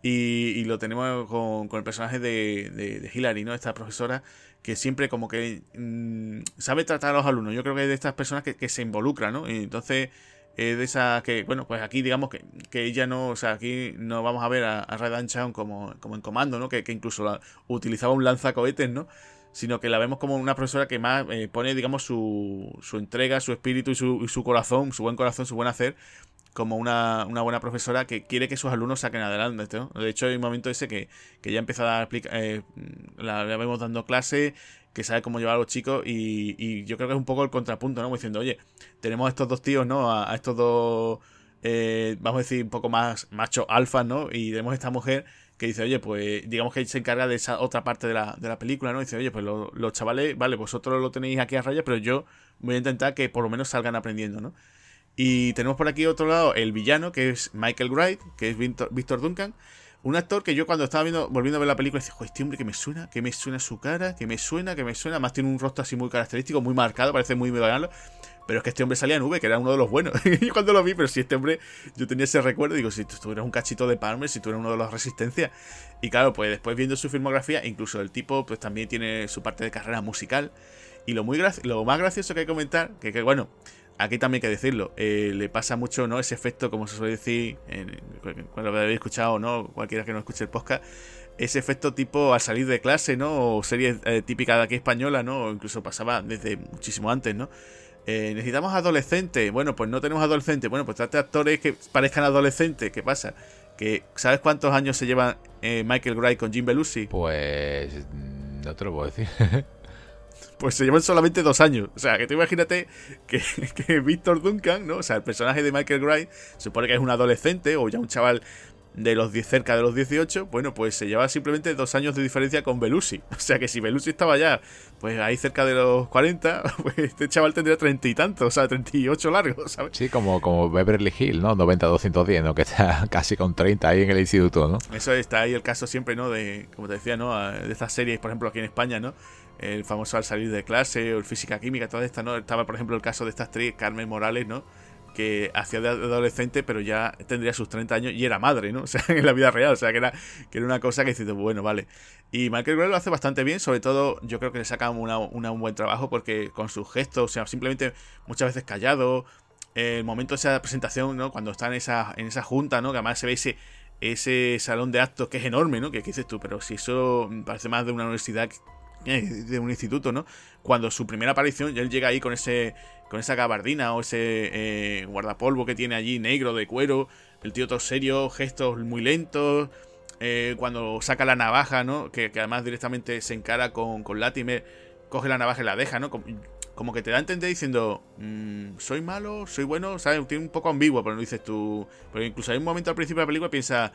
Y, lo tenemos con, el personaje de, de, Hillary, ¿no? Esta profesora que siempre como que mm, sabe tratar a los alumnos. Yo creo que es de estas personas que, se involucran, ¿no? Y entonces es de esas que, bueno, pues aquí digamos que, que, ella no, o sea, aquí no vamos a ver a, a Red como, como en comando, ¿no? Que, que incluso utilizaba un lanzacohetes, ¿no? sino que la vemos como una profesora que más eh, pone, digamos, su, su entrega, su espíritu y su, y su, corazón, su buen corazón, su buen hacer, como una, una, buena profesora que quiere que sus alumnos saquen adelante. ¿no? De hecho, hay un momento ese que, que ya empieza a explicar, eh, la, vemos dando clase, que sabe cómo llevar a los chicos y, y, yo creo que es un poco el contrapunto, ¿no? Diciendo, oye, tenemos a estos dos tíos, ¿no? A, estos dos, eh, vamos a decir, un poco más macho alfa, ¿no? Y tenemos a esta mujer que dice, oye, pues digamos que se encarga de esa otra parte de la, de la película, ¿no? Dice, oye, pues los chavales, vale, vosotros lo tenéis aquí a raya, pero yo voy a intentar que por lo menos salgan aprendiendo, ¿no? Y tenemos por aquí otro lado el villano, que es Michael Wright, que es Victor, Duncan. Un actor que yo cuando estaba viendo, volviendo a ver la película, decía, joder, este hombre que me suena, que me suena su cara, que me suena, que me suena. Más tiene un rostro así muy característico, muy marcado, parece muy vegano. Pero es que este hombre salía en V, que era uno de los buenos. y cuando lo vi, pero si este hombre, yo tenía ese recuerdo, digo, si tú eras un cachito de Palmer, si tú eras uno de los Resistencia. Y claro, pues después viendo su filmografía, incluso el tipo, pues también tiene su parte de carrera musical. Y lo, muy lo más gracioso que hay que comentar, que, que bueno, aquí también hay que decirlo, eh, le pasa mucho, ¿no? Ese efecto, como se suele decir, en, cuando lo habéis escuchado, ¿no? Cualquiera que no escuche el podcast, ese efecto tipo al salir de clase, ¿no? O serie eh, típica de aquí española, ¿no? O incluso pasaba desde muchísimo antes, ¿no? Eh, necesitamos adolescentes. Bueno, pues no tenemos adolescentes. Bueno, pues trate actores que parezcan adolescentes. ¿Qué pasa? Que, ¿Sabes cuántos años se lleva eh, Michael Gray con Jim Belushi? Pues. No te lo puedo decir. pues se llevan solamente dos años. O sea, que tú imagínate que, que Victor Duncan, ¿no? O sea, el personaje de Michael Gray, supone que es un adolescente o ya un chaval de los 10, cerca de los 18, bueno, pues se lleva simplemente dos años de diferencia con Belushi. O sea que si Belushi estaba ya, pues ahí cerca de los 40, pues este chaval tendría treinta y tantos, o sea, 38 largos, ¿sabes? Sí, como, como Beverly Hill, ¿no? 90-210, ¿no? Que está casi con 30 ahí en el instituto, ¿no? Eso está ahí el caso siempre, ¿no? De, como te decía, ¿no? De estas series, por ejemplo, aquí en España, ¿no? El famoso al salir de clase o el física química, toda esta, ¿no? Estaba, por ejemplo, el caso de estas tres, Carmen Morales, ¿no? que hacía de adolescente, pero ya tendría sus 30 años y era madre, ¿no? O sea, en la vida real, o sea, que era, que era una cosa que dices, bueno, vale. Y Michael Gray lo hace bastante bien, sobre todo yo creo que le saca un buen trabajo porque con sus gestos, o sea, simplemente muchas veces callado, el momento de esa presentación, ¿no? Cuando está en esa, en esa junta, ¿no? Que además se ve ese, ese salón de actos que es enorme, ¿no? Que, dices tú, pero si eso parece más de una universidad de un instituto, ¿no? Cuando su primera aparición, él llega ahí con ese con esa gabardina o ese eh, guardapolvo que tiene allí negro de cuero, el tío todo serio, gestos muy lentos, eh, cuando saca la navaja, ¿no? Que, además directamente se encara con, con Latimer, coge la navaja y la deja, ¿no? Como, que te da a entender diciendo, mm, soy malo, soy bueno, ¿sabes? Tiene un poco ambiguo, pero no dices tú. Pero incluso hay un momento al principio de la película piensa,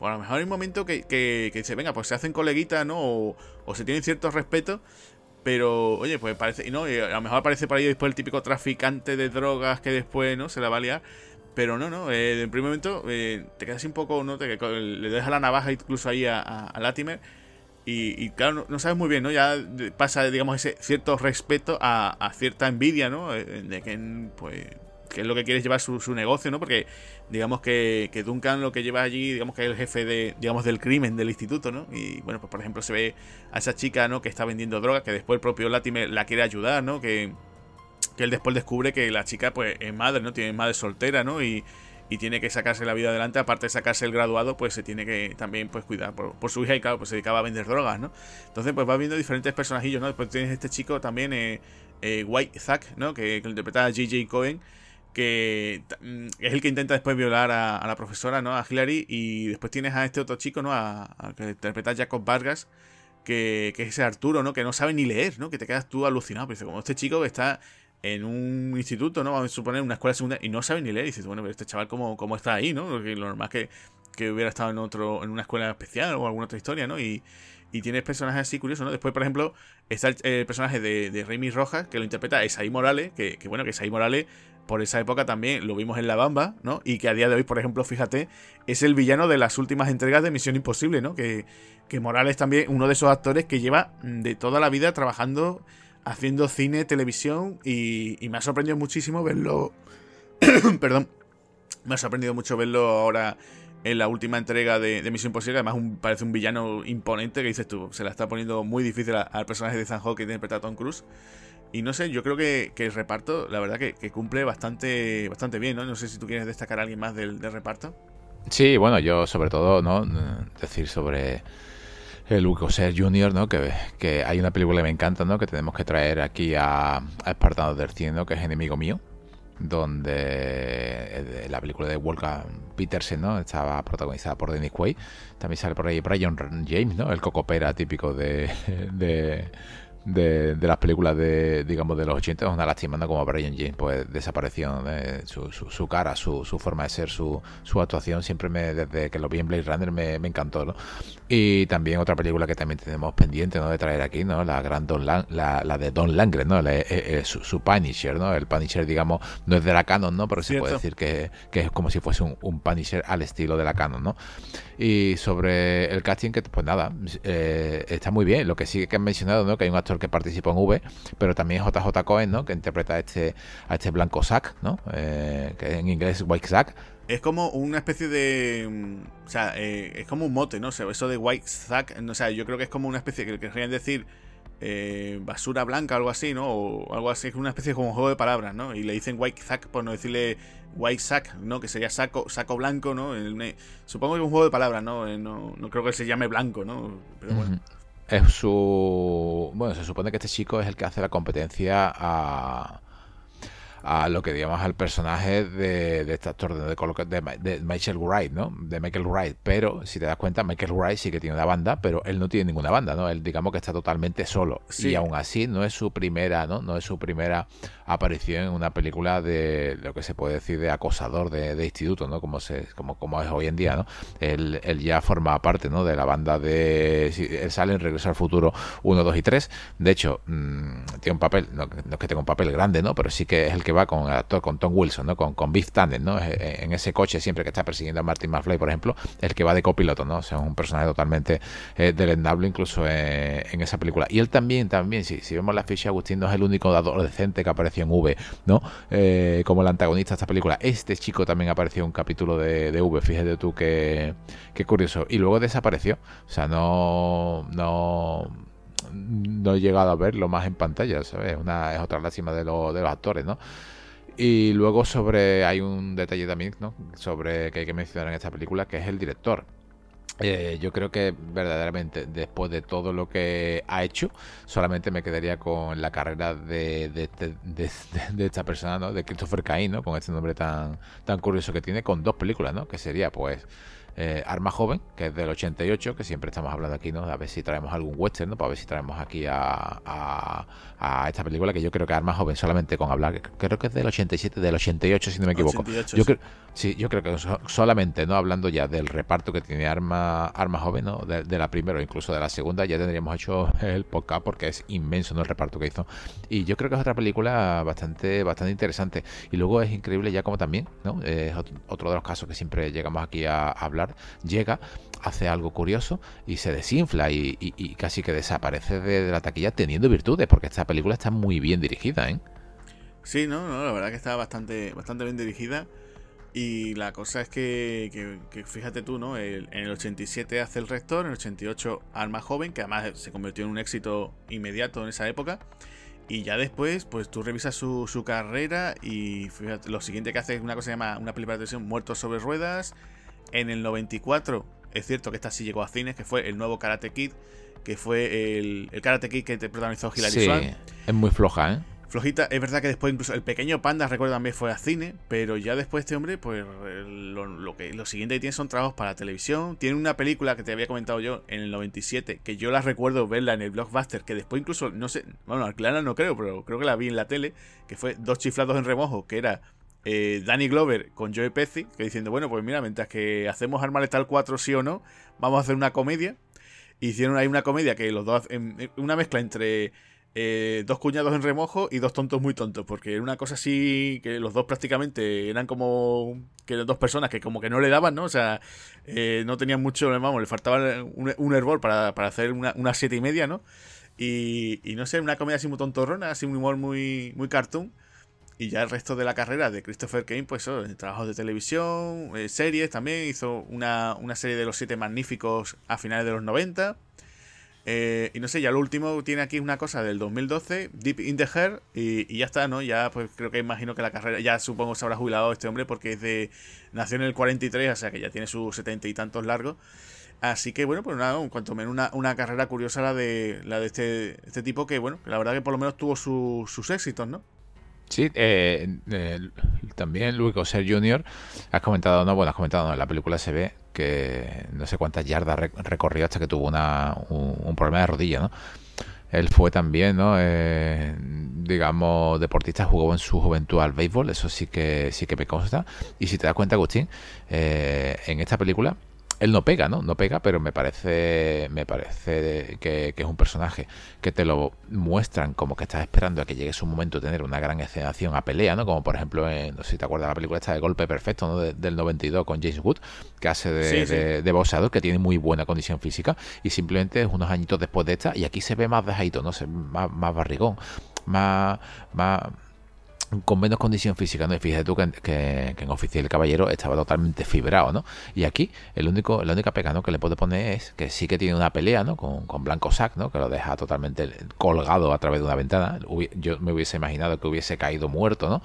pues a lo mejor hay un momento que, que, dice, venga, pues se hacen coleguitas, ¿no? O, o se tienen cierto respeto. Pero, oye, pues parece. Y no, a lo mejor aparece por ahí después el típico traficante de drogas que después, ¿no? Se la va a liar. Pero no, no. Eh, en primer momento eh, te quedas un poco, ¿no? Te, le dejas la navaja incluso ahí a, a, Latimer. Y, y, claro, no, sabes muy bien, ¿no? Ya pasa, digamos, ese cierto respeto a, a cierta envidia, ¿no? Eh, de que, pues, que es lo que quiere llevar su, su negocio, ¿no? Porque digamos que, que, Duncan lo que lleva allí, digamos que es el jefe de, digamos, del crimen del instituto, ¿no? Y bueno, pues por ejemplo se ve a esa chica, ¿no? Que está vendiendo droga, que después el propio Latimer la quiere ayudar, ¿no? Que, que él después descubre que la chica pues es madre, ¿no? Tiene madre soltera, ¿no? Y, y tiene que sacarse la vida adelante, aparte de sacarse el graduado, pues se tiene que también pues cuidar por, por su hija y claro, pues se dedicaba a vender drogas, ¿no? Entonces pues va viendo diferentes personajillos, ¿no? Después tienes este chico también, eh, eh White Zack, ¿no? Que, que lo interpreta a J.J. Cohen que mm, es el que intenta después violar a, la profesora, ¿no? A Hillary, y después tienes a este otro chico, ¿no? A, que interpreta Jacob Vargas, que, que, es ese Arturo, ¿no? Que no sabe ni leer, ¿no? Que te quedas tú alucinado, pero dice, como este chico que está en un instituto, ¿no? Vamos a suponer una escuela segunda y no sabe ni leer, y dices, bueno, pero este chaval cómo, cómo está ahí, ¿no? Lo normal es que, que hubiera estado en otro, en una escuela especial o alguna otra historia, ¿no? Y, y tienes personajes así curiosos, ¿no? Después, por ejemplo, está el, personaje de, de Remy Rojas, que lo interpreta Esaí Morales, que, que bueno, que Esaí Morales por esa época también lo vimos en La Bamba, ¿no? Y que a día de hoy, por ejemplo, fíjate, es el villano de las últimas entregas de Misión Imposible, ¿no? Que, que Morales también, uno de esos actores que lleva de toda la vida trabajando haciendo cine, televisión y, me ha sorprendido muchísimo verlo. Perdón. Me ha sorprendido mucho verlo ahora en la última entrega de, Misión Imposible. Además, parece un villano imponente que dices tú. Se la está poniendo muy difícil al personaje de Zanjo que interpreta a Tom Cruise. Y no sé, yo creo que, el reparto, la verdad que, cumple bastante, bastante bien, ¿no? No sé si tú quieres destacar a alguien más del, reparto. Sí, bueno, yo sobre todo, ¿no? Decir sobre el Ser Jr., ¿no? Que, que, hay una película que me encanta, ¿no? Que tenemos que traer aquí a, a Espartanos del Cielo, que es enemigo mío donde eh, la película de Wolfgang Petersen, ¿no? Estaba protagonizada por Dennis Quaid. También sale por ahí Brian James, ¿no? El cocopera típico de, de, las películas de, digamos, de los 80 es una lástima, ¿no? Como Brian James, pues desapareció su, su, cara, su, su, forma de ser, su, su actuación, siempre me, desde que lo vi en Blade Runner me, me, encantó, ¿no? Y también otra película que también tenemos pendiente, ¿no? De traer aquí, ¿no? La gran Don la, la, de Don Langren, ¿no? Eh, eh, su, Punisher, ¿no? El Punisher, digamos, no es de la canon, ¿no? Pero se puede decir que, que, es como si fuese un, un, Punisher al estilo de la canon, ¿no? Y sobre el casting, que pues nada, eh, está muy bien. Lo que sí que han mencionado, ¿no? Que hay un actor que participó en V, pero también JJ Cohen, ¿no? Que interpreta a este, a este blanco Zack, ¿no? Eh, que en inglés es White Zack. Es como una especie de. Mm, o sea, eh, es como un mote, ¿no? O sea, eso de White Zack. O sea, yo creo que es como una especie que querrían decir. Eh, basura blanca, algo así, ¿no? O algo así, es una especie como un juego de palabras, ¿no? Y le dicen white zack por no decirle white sack, ¿no? Que sería saco, saco blanco, ¿no? supongo que es un juego de palabras, ¿no? ¿no? No, creo que se llame blanco, ¿no? Pero bueno es su. Bueno, se supone que este chico es el que hace la competencia a a lo que digamos al personaje de, de este actor de, de, Michael Wright, ¿no? De Michael Wright. Pero si te das cuenta, Michael Wright sí que tiene una banda, pero él no tiene ninguna banda, ¿no? Él digamos que está totalmente solo. Y aún así no es su primera, ¿no? No es su primera aparición en una película de lo que se puede decir de acosador de, instituto, ¿no? Como se, como, como es hoy en día, ¿no? Él, él ya forma parte, ¿no? De la banda de él sale en Regreso al Futuro 1, 2 y 3. De hecho, mm, tiene un papel, no, no es que tenga un papel grande, ¿no? Pero sí que es el que va con el actor, con Tom Wilson, ¿no? Con, con Biff Tannen, ¿no? Eh, eh, en ese coche siempre que está persiguiendo a Martin McFly, por ejemplo, el que va de copiloto, ¿no? O sea, un personaje totalmente eh, delendable incluso en esa película. Y él también, también, si, si vemos la ficha, Agustín no es el único adolescente que apareció en V, ¿no? como el antagonista de esta película. Este chico también apareció en un capítulo de, de V, fíjate tú qué, qué curioso. Y luego desapareció. O sea, no, no no he llegado a verlo más en pantalla, ¿sabes? Una, es otra lástima de, lo, de los actores, ¿no? Y luego sobre, hay un detalle también, ¿no? Sobre que hay que mencionar en esta película, que es el director. Eh, yo creo que verdaderamente después de todo lo que ha hecho, solamente me quedaría con la carrera de, de, de, esta persona, ¿no? De Christopher Cain, ¿no? Con este nombre tan, tan curioso que tiene, con dos películas, ¿no? Que sería, pues, eh, Arma Joven, que es del 88, que siempre estamos hablando aquí, ¿no? A ver si traemos algún western, ¿no? Para ver si traemos aquí a, a, esta película, que yo creo que Arma Joven solamente con hablar, creo que es del 87, del 88, si no me equivoco. yo creo, sí, yo creo que solamente, ¿no? Hablando ya del reparto que tiene Arma, Arma Joven, ¿no? De, la primera o incluso de la segunda, ya tendríamos hecho el podcast porque es inmenso, ¿no? El reparto que hizo. Y yo creo que es otra película bastante, bastante interesante. Y luego es increíble ya como también, ¿no? Es otro de los casos que siempre llegamos aquí a hablar llega, hace algo curioso y se desinfla y, casi que desaparece de, la taquilla teniendo virtudes, porque esta película está muy bien dirigida, ¿eh? Sí, no, no, la verdad que está bastante, bastante bien dirigida. Y la cosa es que, fíjate tú, ¿no? en el 87 hace el rector, en el 88 Alma Joven, que además se convirtió en un éxito inmediato en esa época. Y ya después, pues tú revisas su, carrera y lo siguiente que hace es una cosa que se llama una película de televisión Muertos sobre Ruedas, en el 94, es cierto que esta sí llegó a cines, que fue el nuevo Karate Kid, que fue el, Karate Kid que te protagonizó Hilary sí, Es muy floja, ¿eh? Flojita, es verdad que después incluso el pequeño Panda, recuerdo también fue a cine, pero ya después este hombre, pues lo, que lo siguiente que tiene son trabajos para televisión. Tiene una película que te había comentado yo en el 97, que yo la recuerdo verla en el blockbuster, que después incluso, no sé, bueno, alquilarla no creo, pero creo que la vi en la tele, que fue Dos chiflados en remojo, que era eh, Danny Glover con Joe Pesci, que diciendo, bueno, pues mira, mientras que hacemos Arma Letal 4 sí o no, vamos a hacer una comedia. Hicieron ahí una comedia que los dos, una mezcla entre eh, dos cuñados en remojo y dos tontos muy tontos, porque era una cosa así que los dos prácticamente eran como que dos personas que como que no le daban, ¿no? O sea, eh, no tenían mucho, vamos, le faltaba un, un hervor para, para hacer una, una siete y media, ¿no? Y, y no sé, una comedia así muy tontorrona, así un humor muy, muy cartoon. Y ya el resto de la carrera de Christopher Kane, pues eso, trabajos de televisión, eh, series también. Hizo una, una, serie de los siete magníficos a finales de los 90. Eh, y no sé, ya lo último tiene aquí una cosa del 2012, Deep in the Hair, y, ya está, ¿no? Ya pues creo que imagino que la carrera, ya supongo se habrá jubilado este hombre porque es de, nació en el 43, o sea que ya tiene sus setenta y tantos largos. Así que bueno, pues nada, en cuanto menos una, una, carrera curiosa la de la de este, este tipo que bueno, la verdad que por lo menos tuvo sus éxitos, ¿no? Sí, eh, eh, también Luis Gosser Jr. has comentado, no, bueno, has comentado, no, en la película se ve que no sé cuántas yardas recorrió hasta que tuvo una, un, problema de rodilla, ¿no? Él fue también, ¿no? Eh, digamos, deportista, jugó en su juventud al béisbol, eso sí que sí que me consta. Y si te das cuenta, Agustín, en esta película él no pega, ¿no? No pega, pero me parece me parece que, es un personaje que te lo muestran como que estás esperando a que llegue su momento de tener una gran escenación a pelea, ¿no? Como por ejemplo, en, no sé si te acuerdas de la película esta de Golpe Perfecto, ¿no? del 92 con James Wood, que hace de, de, boxeador, que tiene muy buena condición física y simplemente es unos añitos después de esta y aquí se ve más dejadito, ¿no? Se, más, más barrigón, más... más con menos condición física, ¿no? Y fíjate tú que, en Oficial Caballero estaba totalmente fibrado, ¿no? Y aquí el único, la única pega ¿no? que le puede poner es que sí que tiene una pelea, ¿no? Con, con Blanco Sack, ¿no? Que lo deja totalmente colgado a través de una ventana. Yo me hubiese imaginado que hubiese caído muerto, ¿no?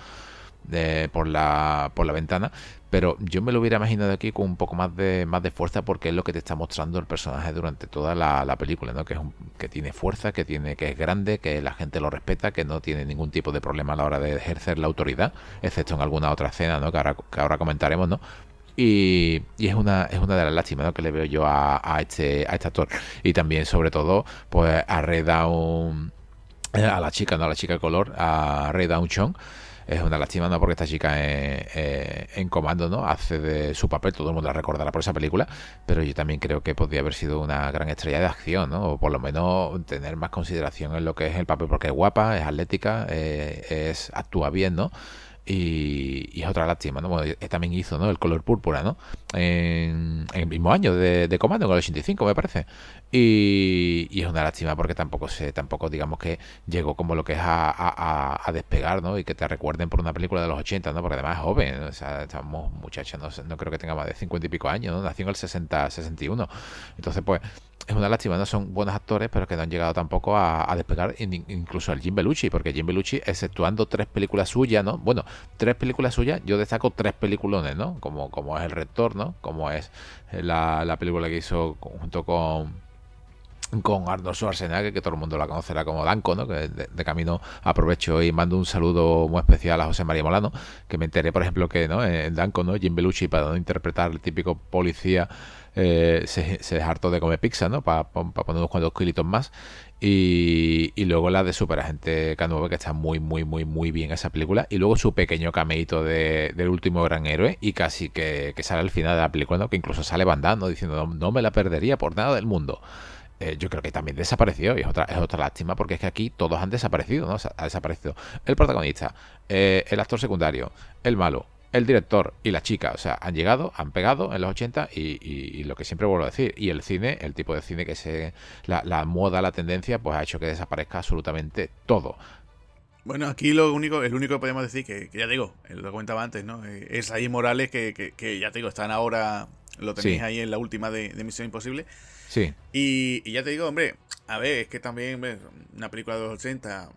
De, por, la, por la ventana, pero yo me lo hubiera imaginado aquí con un poco más de, más de fuerza porque es lo que te está mostrando el personaje durante toda la, película, ¿no? Que, es que tiene fuerza, que, tiene, que es grande, que la gente lo respeta, que no tiene ningún tipo de problema a la hora de ejercer la autoridad, excepto en alguna otra escena, ¿no? Que ahora, que ahora comentaremos, ¿no? Y, y, es una es una de las lástimas que le veo yo a, este a este actor y también sobre todo pues a Red a la chica no a la chica de color a Red Down Chong es una lástima, ¿no? Porque esta chica en, comando, ¿no? Hace de su papel, todo el mundo la recordará por esa película, pero yo también creo que podría haber sido una gran estrella de acción, ¿no? O por lo menos tener más consideración en lo que es el papel, porque es guapa, es atlética, eh, es actúa bien, ¿no? Y, es otra lástima, ¿no? Bueno, también hizo, ¿no? El color púrpura, ¿no? En, el mismo año de, de Comando, en el 85, me parece. Y, es una lástima porque tampoco se, tampoco digamos que llegó como lo que es a, despegar, ¿no? Y que te recuerden por una película de los 80, ¿no? Porque además es joven, o sea, estamos muchachos, no, no creo que tenga más de 50 y pico años, ¿no? Nació en el 60, 61. Entonces, pues, es una lástima, no son buenos actores, pero que no han llegado tampoco a, despegar incluso al Jim Belushi, porque Jim Belushi, exceptuando tres películas suyas, ¿no? Bueno, tres películas suyas, yo destaco tres peliculones, ¿no? Como, como es El Rector, ¿no? Como es la, la película que hizo junto con con Arnold Schwarzenegger, que todo el mundo la conocerá como Danco, ¿no? que de, camino aprovecho y mando un saludo muy especial a José María Molano, que me enteré, por ejemplo, que ¿no? en Danco, ¿no? Jim Belushi, para no interpretar el típico policía, eh, se, se hartó de comer pizza, ¿no? Para poner unos cuantos kilitos más. Y, y, luego la de Superagente K9, que está muy, muy, muy, muy bien esa película. Y luego su pequeño cameíto de, del último gran héroe. Y casi que, que sale al final de la película, que incluso sale bandando, diciendo, no me la perdería por nada del mundo. Eh, yo creo que también desapareció y es otra, es otra lástima porque es que aquí todos han desaparecido, ¿no? Ha desaparecido el protagonista, eh, el actor secundario, el malo, el director y la chica, o sea, han llegado, han pegado en los 80 y, lo que siempre vuelvo a decir, y el cine, el tipo de cine que se, la, la moda, la tendencia, pues ha hecho que desaparezca absolutamente todo. Bueno, aquí lo único, el único que podemos decir, que, ya digo, lo comentaba antes, ¿no? Eh, es ahí Morales, que, que, ya te digo, están ahora, lo tenéis ahí en la última de, de Misión Imposible. Sí. Y, ya te digo, hombre, a ver, es que también una película de los 80,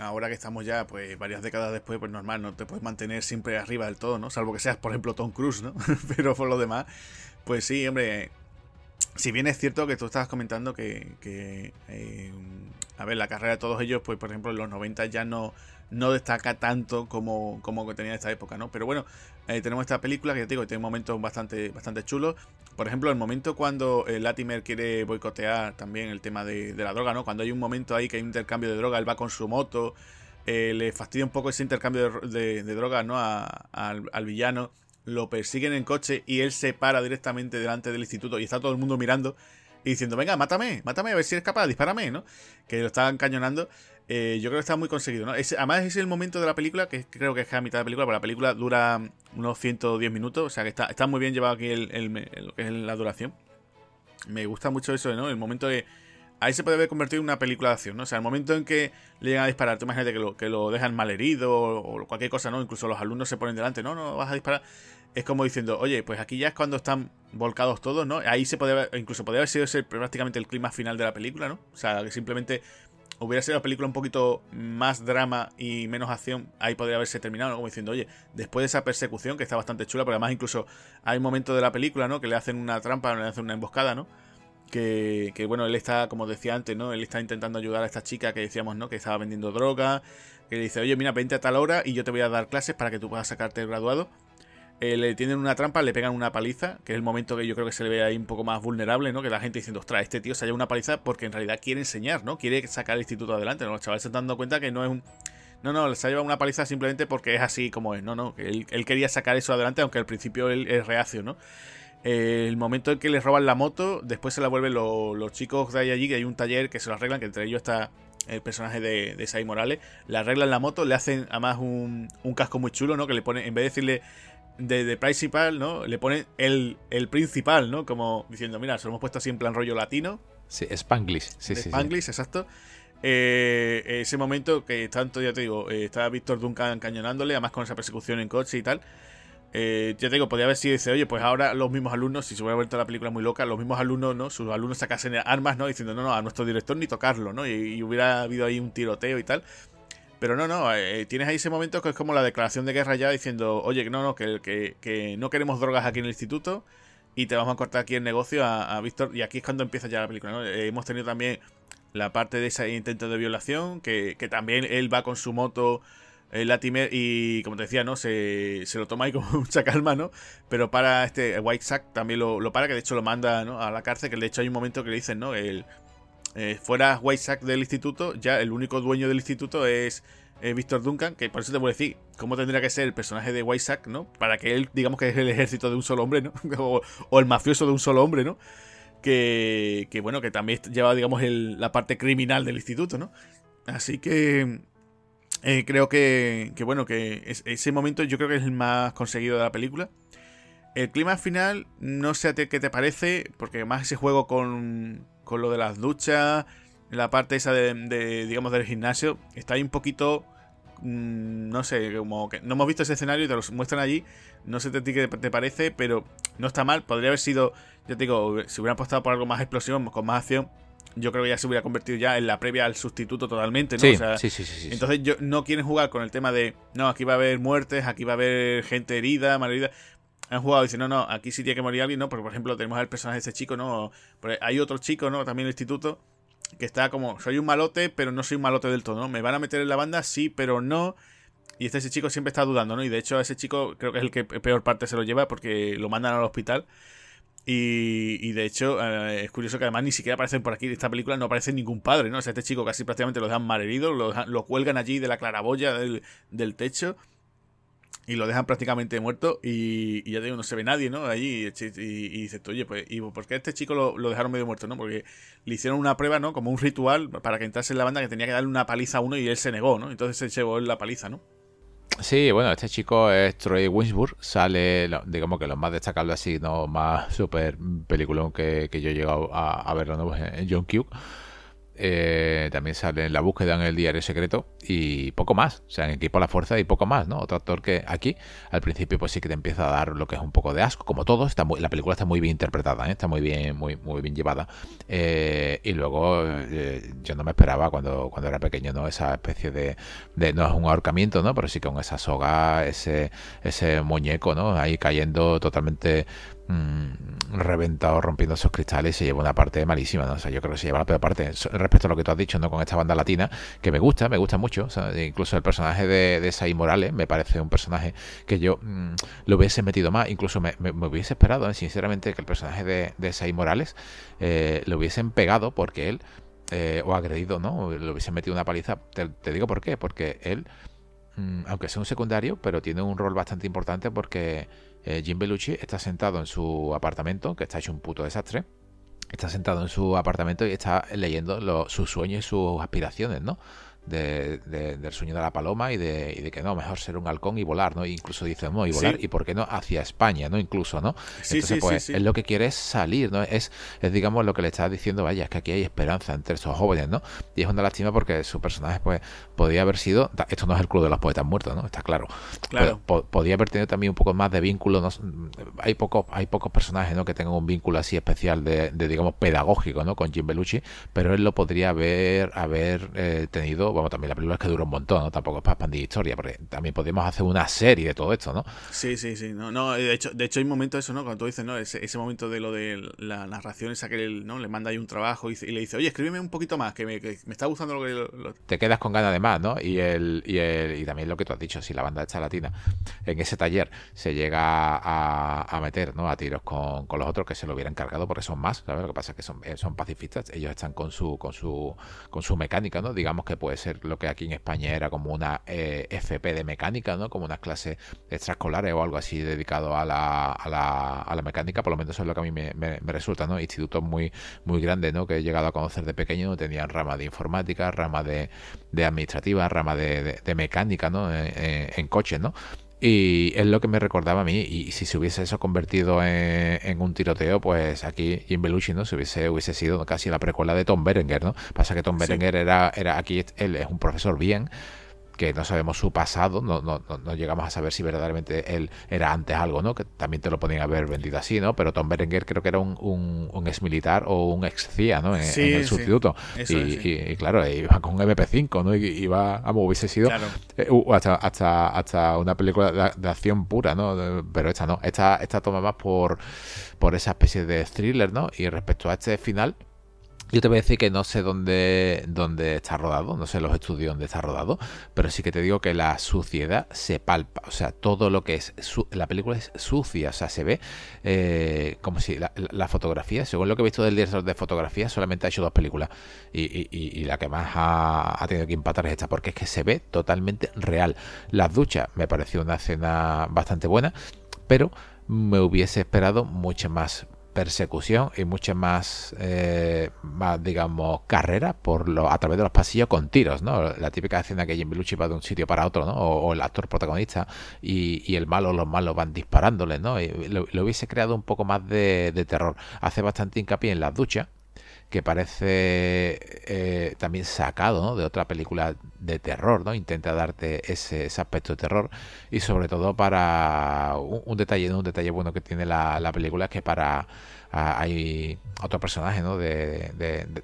ahora que estamos ya, pues varias décadas después, pues normal, no te puedes mantener siempre arriba del todo, ¿no? Salvo que seas, por ejemplo, Tom Cruise, ¿no? Pero por lo demás, pues sí, hombre, si bien es cierto que tú estabas comentando que, que eh, a ver, la carrera de todos ellos, pues por ejemplo en los 90 ya no, no destaca tanto como, como tenía esta época, ¿no? Pero bueno, eh, tenemos esta película que ya te digo, tiene momentos bastante, bastante chulos. Por ejemplo, el momento cuando eh, Latimer quiere boicotear también el tema de, la droga, ¿no? Cuando hay un momento ahí que hay un intercambio de droga, él va con su moto, eh, le fastidia un poco ese intercambio de, de, droga, ¿no? al, villano, lo persiguen en coche y él se para directamente delante del instituto y está todo el mundo mirando y diciendo, venga, mátame, mátame, a ver si eres capaz, dispárame, ¿no? Que lo estaban cañonando. Eh, yo creo que está muy conseguido, ¿no? además es el momento de la película, que creo que es a mitad de la película, porque la película dura unos 110 minutos, o sea que está, está muy bien llevado aquí el, lo que es la duración. Me gusta mucho eso, ¿no? El momento de ahí se puede haber convertido en una película de acción, ¿no? O sea, el momento en que le llegan a disparar, tú imagínate que lo, que lo dejan mal herido o, cualquier cosa, ¿no? Incluso los alumnos se ponen delante, no, no, vas a disparar. Es como diciendo, oye, pues aquí ya es cuando están volcados todos, ¿no? Ahí se haber, incluso podría haber sido ese prácticamente el clima final de la película, ¿no? O sea, que simplemente hubiera sido la película un poquito más drama y menos acción, ahí podría haberse terminado. Como diciendo, oye, después de esa persecución, que está bastante chula, porque además incluso hay un momento de la película, ¿no? Que le hacen una trampa, le hacen una emboscada, ¿no? Que, que, bueno, él está, como decía antes, ¿no? Él está intentando ayudar a esta chica que decíamos, ¿no? Que estaba vendiendo droga, que le dice, oye, mira, vente a tal hora y yo te voy a dar clases para que tú puedas sacarte el graduado. Eh, le tienen una trampa, le pegan una paliza, que es el momento que yo creo que se le ve ahí un poco más vulnerable, ¿no? Que la gente diciendo, ostras, este tío se ha llevado una paliza porque en realidad quiere enseñar, ¿no? Quiere sacar el instituto adelante, ¿no? Los chavales se están dando cuenta que no es un... No, no, se ha llevado una paliza simplemente porque es así como es, no, no, él, quería sacar eso adelante, aunque al principio él es reacio, ¿no? Eh, el momento en que le roban la moto, después se la vuelven los chicos de ahí allí, que hay un taller que se lo arreglan, que entre ellos está el personaje de, de Sai Morales, le arreglan la moto, le hacen además un, un casco muy chulo, ¿no? Que le pone, en vez de decirle de, principal, ¿no? Le pone el, el, principal, ¿no? Como diciendo, mira, se lo hemos puesto así en plan rollo latino. Sí, Spanglish. Sí, sí, Spanglish, exacto. Eh, ese momento que tanto, ya te digo, eh, está Víctor Duncan cañonándole, además con esa persecución en coche y tal. Eh, ya te digo, podría haber sido, dice, oye, pues ahora los mismos alumnos, si se hubiera vuelto la película muy loca, los mismos alumnos, ¿no? Sus alumnos sacasen armas, ¿no? Diciendo, no, no, a nuestro director ni tocarlo, ¿no? y hubiera habido ahí un tiroteo y tal. Pero no, no, eh, tienes ahí ese momento que es como la declaración de guerra ya diciendo, oye, no, no, que, que, no queremos drogas aquí en el instituto y te vamos a cortar aquí el negocio a, Víctor. Y aquí es cuando empieza ya la película, ¿no? Eh, hemos tenido también la parte de ese intento de violación, que, que también él va con su moto el Latimer y como te decía, ¿no? Se, se, lo toma ahí con mucha calma, ¿no? Pero para este White Sack también lo, lo, para, que de hecho lo manda ¿no? a la cárcel, que de hecho hay un momento que le dicen, ¿no? El, eh, fuera White Sack del instituto, ya el único dueño del instituto es eh, Víctor Duncan, que por eso te voy a decir cómo tendría que ser el personaje de White Sack, ¿no? Para que él, digamos que es el ejército de un solo hombre, ¿no? o, el mafioso de un solo hombre, ¿no? Que, que bueno, que también lleva, digamos, la parte criminal del instituto, ¿no? Así que eh, creo que, que, bueno, que ese momento yo creo que es el más conseguido de la película. El clima final, no sé a qué te parece, porque además ese juego con, con lo de las duchas, la parte esa de, digamos, del gimnasio, está ahí un poquito, mm, no sé, como que no hemos visto ese escenario y te lo muestran allí, no sé a ti qué te parece, pero no está mal, podría haber sido, ya te digo, si hubieran apostado por algo más explosión, con más acción, yo creo que ya se hubiera convertido ya en la previa al sustituto totalmente, ¿no? Sí, sí, sí, sí, Entonces yo, no quieren jugar con el tema de, no, aquí va a haber muertes, aquí va a haber gente herida, malherida han jugado y dicen, no, no, aquí sí tiene que morir alguien, ¿no? Porque, por ejemplo, tenemos al personaje de ese chico, ¿no? hay otro chico, ¿no? También en el instituto, que está como, soy un malote, pero no soy un malote del todo, ¿no? Me van a meter en la banda, sí, pero no. Y este ese chico siempre está dudando, ¿no? Y de hecho, ese chico creo que es el que peor parte se lo lleva porque lo mandan al hospital. Y, de hecho, eh, es curioso que además ni siquiera aparecen por aquí en esta película, no aparece ningún padre, ¿no? O sea, este chico casi prácticamente lo dejan mal herido, lo, lo cuelgan allí de la claraboya del, del techo y lo dejan prácticamente muerto y, ya digo, no se ve nadie, ¿no? Allí y, y, dices, oye, pues, ¿y por qué a este chico lo, dejaron medio muerto, no? Porque le hicieron una prueba, ¿no? Como un ritual para que entrase en la banda que tenía que darle una paliza a uno y él se negó, ¿no? Entonces se llevó la paliza, ¿no? Sí, bueno, este chico es Troy Winsburg, sale, digamos que lo más destacable así, ¿no? Más súper peliculón que, yo he llegado a, a ¿no? en John Q eh, también sale en La búsqueda en el diario secreto y poco más. O sea, en Equipo a la Fuerza y poco más, ¿no? Otro actor que aquí al principio pues sí que te empieza a dar lo que es un poco de asco, como todo. La película está muy bien interpretada, ¿eh? está muy bien, muy, muy bien llevada. Eh, y luego yo no me esperaba cuando, cuando era pequeño, ¿no? Esa especie de, de, no es un ahorcamiento, ¿no? Pero sí con esa soga, ese, ese muñeco, ¿no? Ahí cayendo totalmente Mm, reventado rompiendo esos cristales se lleva una parte malísima, ¿no? O sea, yo creo que se lleva la peor parte respecto a lo que tú has dicho, ¿no? Con esta banda latina, que me gusta, me gusta mucho. incluso el personaje de, de Sai Morales me parece un personaje que yo mm, lo hubiese metido más, incluso me, hubiese esperado, sinceramente, que el personaje de, de Sai Morales eh, lo hubiesen pegado porque él, eh, o agredido, ¿no? Lo hubiesen metido una paliza. Te, te digo por qué, porque él, mm, aunque sea un secundario, pero tiene un rol bastante importante porque eh, Jim Belushi está sentado en su apartamento, que está hecho un puto desastre. Está sentado en su apartamento y está leyendo sus sueños y sus aspiraciones, ¿no? Del sueño de la paloma y de, que no, mejor ser un halcón y volar, ¿no? incluso dice, no, y volar, y por qué no, hacia España, ¿no? Incluso, ¿no? Entonces, pues, es lo que quiere es salir, ¿no? Es, es, digamos, lo que le está diciendo, vaya, es que aquí hay esperanza entre esos jóvenes, ¿no? Y es una lástima porque su personaje, pues, podía haber sido, esto no es el club de los poetas muertos, ¿no? Está claro. Claro. podía haber tenido también un poco más de vínculo, ¿no? Hay pocos, hay pocos personajes, ¿no? Que tengan un vínculo así especial de, digamos, pedagógico, ¿no? Con Jim Belushi, pero él lo podría haber, haber eh, tenido, bueno, también la película es que dura un montón, ¿no? Tampoco es para expandir historia, porque también podríamos hacer una serie de todo esto, ¿no? Sí, sí, sí. No, no, de hecho, de hecho hay momentos eso, ¿no? Cuando tú dices, ¿no? Ese, ese momento de lo de la narración, esa que él, ¿no? Le manda ahí un trabajo y, le dice, oye, escríbeme un poquito más, que me, está gustando lo que... Te quedas con ganas de más, ¿no? Y, el, y, el, y también lo que tú has dicho, si la banda está latina en ese taller se llega a, a meter, ¿no? A tiros con, con, los otros que se lo hubieran cargado porque son más, ¿sabes? Lo que pasa es que son, eh, son pacifistas, ellos están con su, con su, con su mecánica, ¿no? Digamos que puede ser lo que aquí en España era como una eh, FP de mecánica, ¿no? Como unas clases extraescolares o algo así dedicado a la, a la, a la mecánica, por lo menos eso es lo que a mí me, me, resulta, ¿no? Institutos muy, muy grandes, ¿no? Que he llegado a conocer de pequeño, tenían rama de informática, rama de, de administrativa, rama de, de, mecánica, ¿no? En, coches, ¿no? Y es lo que me recordaba a mí. Y si se hubiese eso convertido en, un tiroteo, pues aquí Jim Belushi, ¿no? Se hubiese, hubiese sido casi la precuela de Tom Berenger, ¿no? Pasa que Tom Berenger era, era aquí, él es un profesor bien, que no sabemos su pasado, no, no, no, llegamos a saber si verdaderamente él era antes algo, ¿no? Que también te lo podían haber vendido así, ¿no? Pero Tom Berenger creo que era un, un, ex militar o un ex CIA, ¿no? En, el sustituto. Y, claro, iba con un MP5, ¿no? Y iba, vamos, hubiese sido eh, hasta, hasta, hasta una película de, acción pura, ¿no? Pero esta no, esta, esta toma más por, por esa especie de thriller, ¿no? Y respecto a este final, yo te voy a decir que no sé dónde, dónde está rodado, no sé los estudios dónde está rodado, pero sí que te digo que la suciedad se palpa. O sea, todo lo que es. la película es sucia, o sea, se ve eh, como si la, fotografía, según lo que he visto del director de fotografía, solamente ha hecho dos películas. Y, la que más ha, ha, tenido que empatar es esta, porque es que se ve totalmente real. Las duchas me pareció una escena bastante buena, pero me hubiese esperado mucho más persecución y mucha más, eh, más digamos, carrera por lo, a través de los pasillos con tiros, ¿no? La típica escena que Jim Belushi va de un sitio para otro, ¿no? O, el actor protagonista y, y, el malo, los malos van disparándole, ¿no? Y lo, hubiese creado un poco más de, de terror. Hace bastante hincapié en las duchas que parece eh, también sacado de otra película de terror, ¿no? Intenta darte ese, aspecto de terror y sobre todo para un, detalle, un detalle bueno que tiene la, la película es que para hay otro personaje ¿no? de,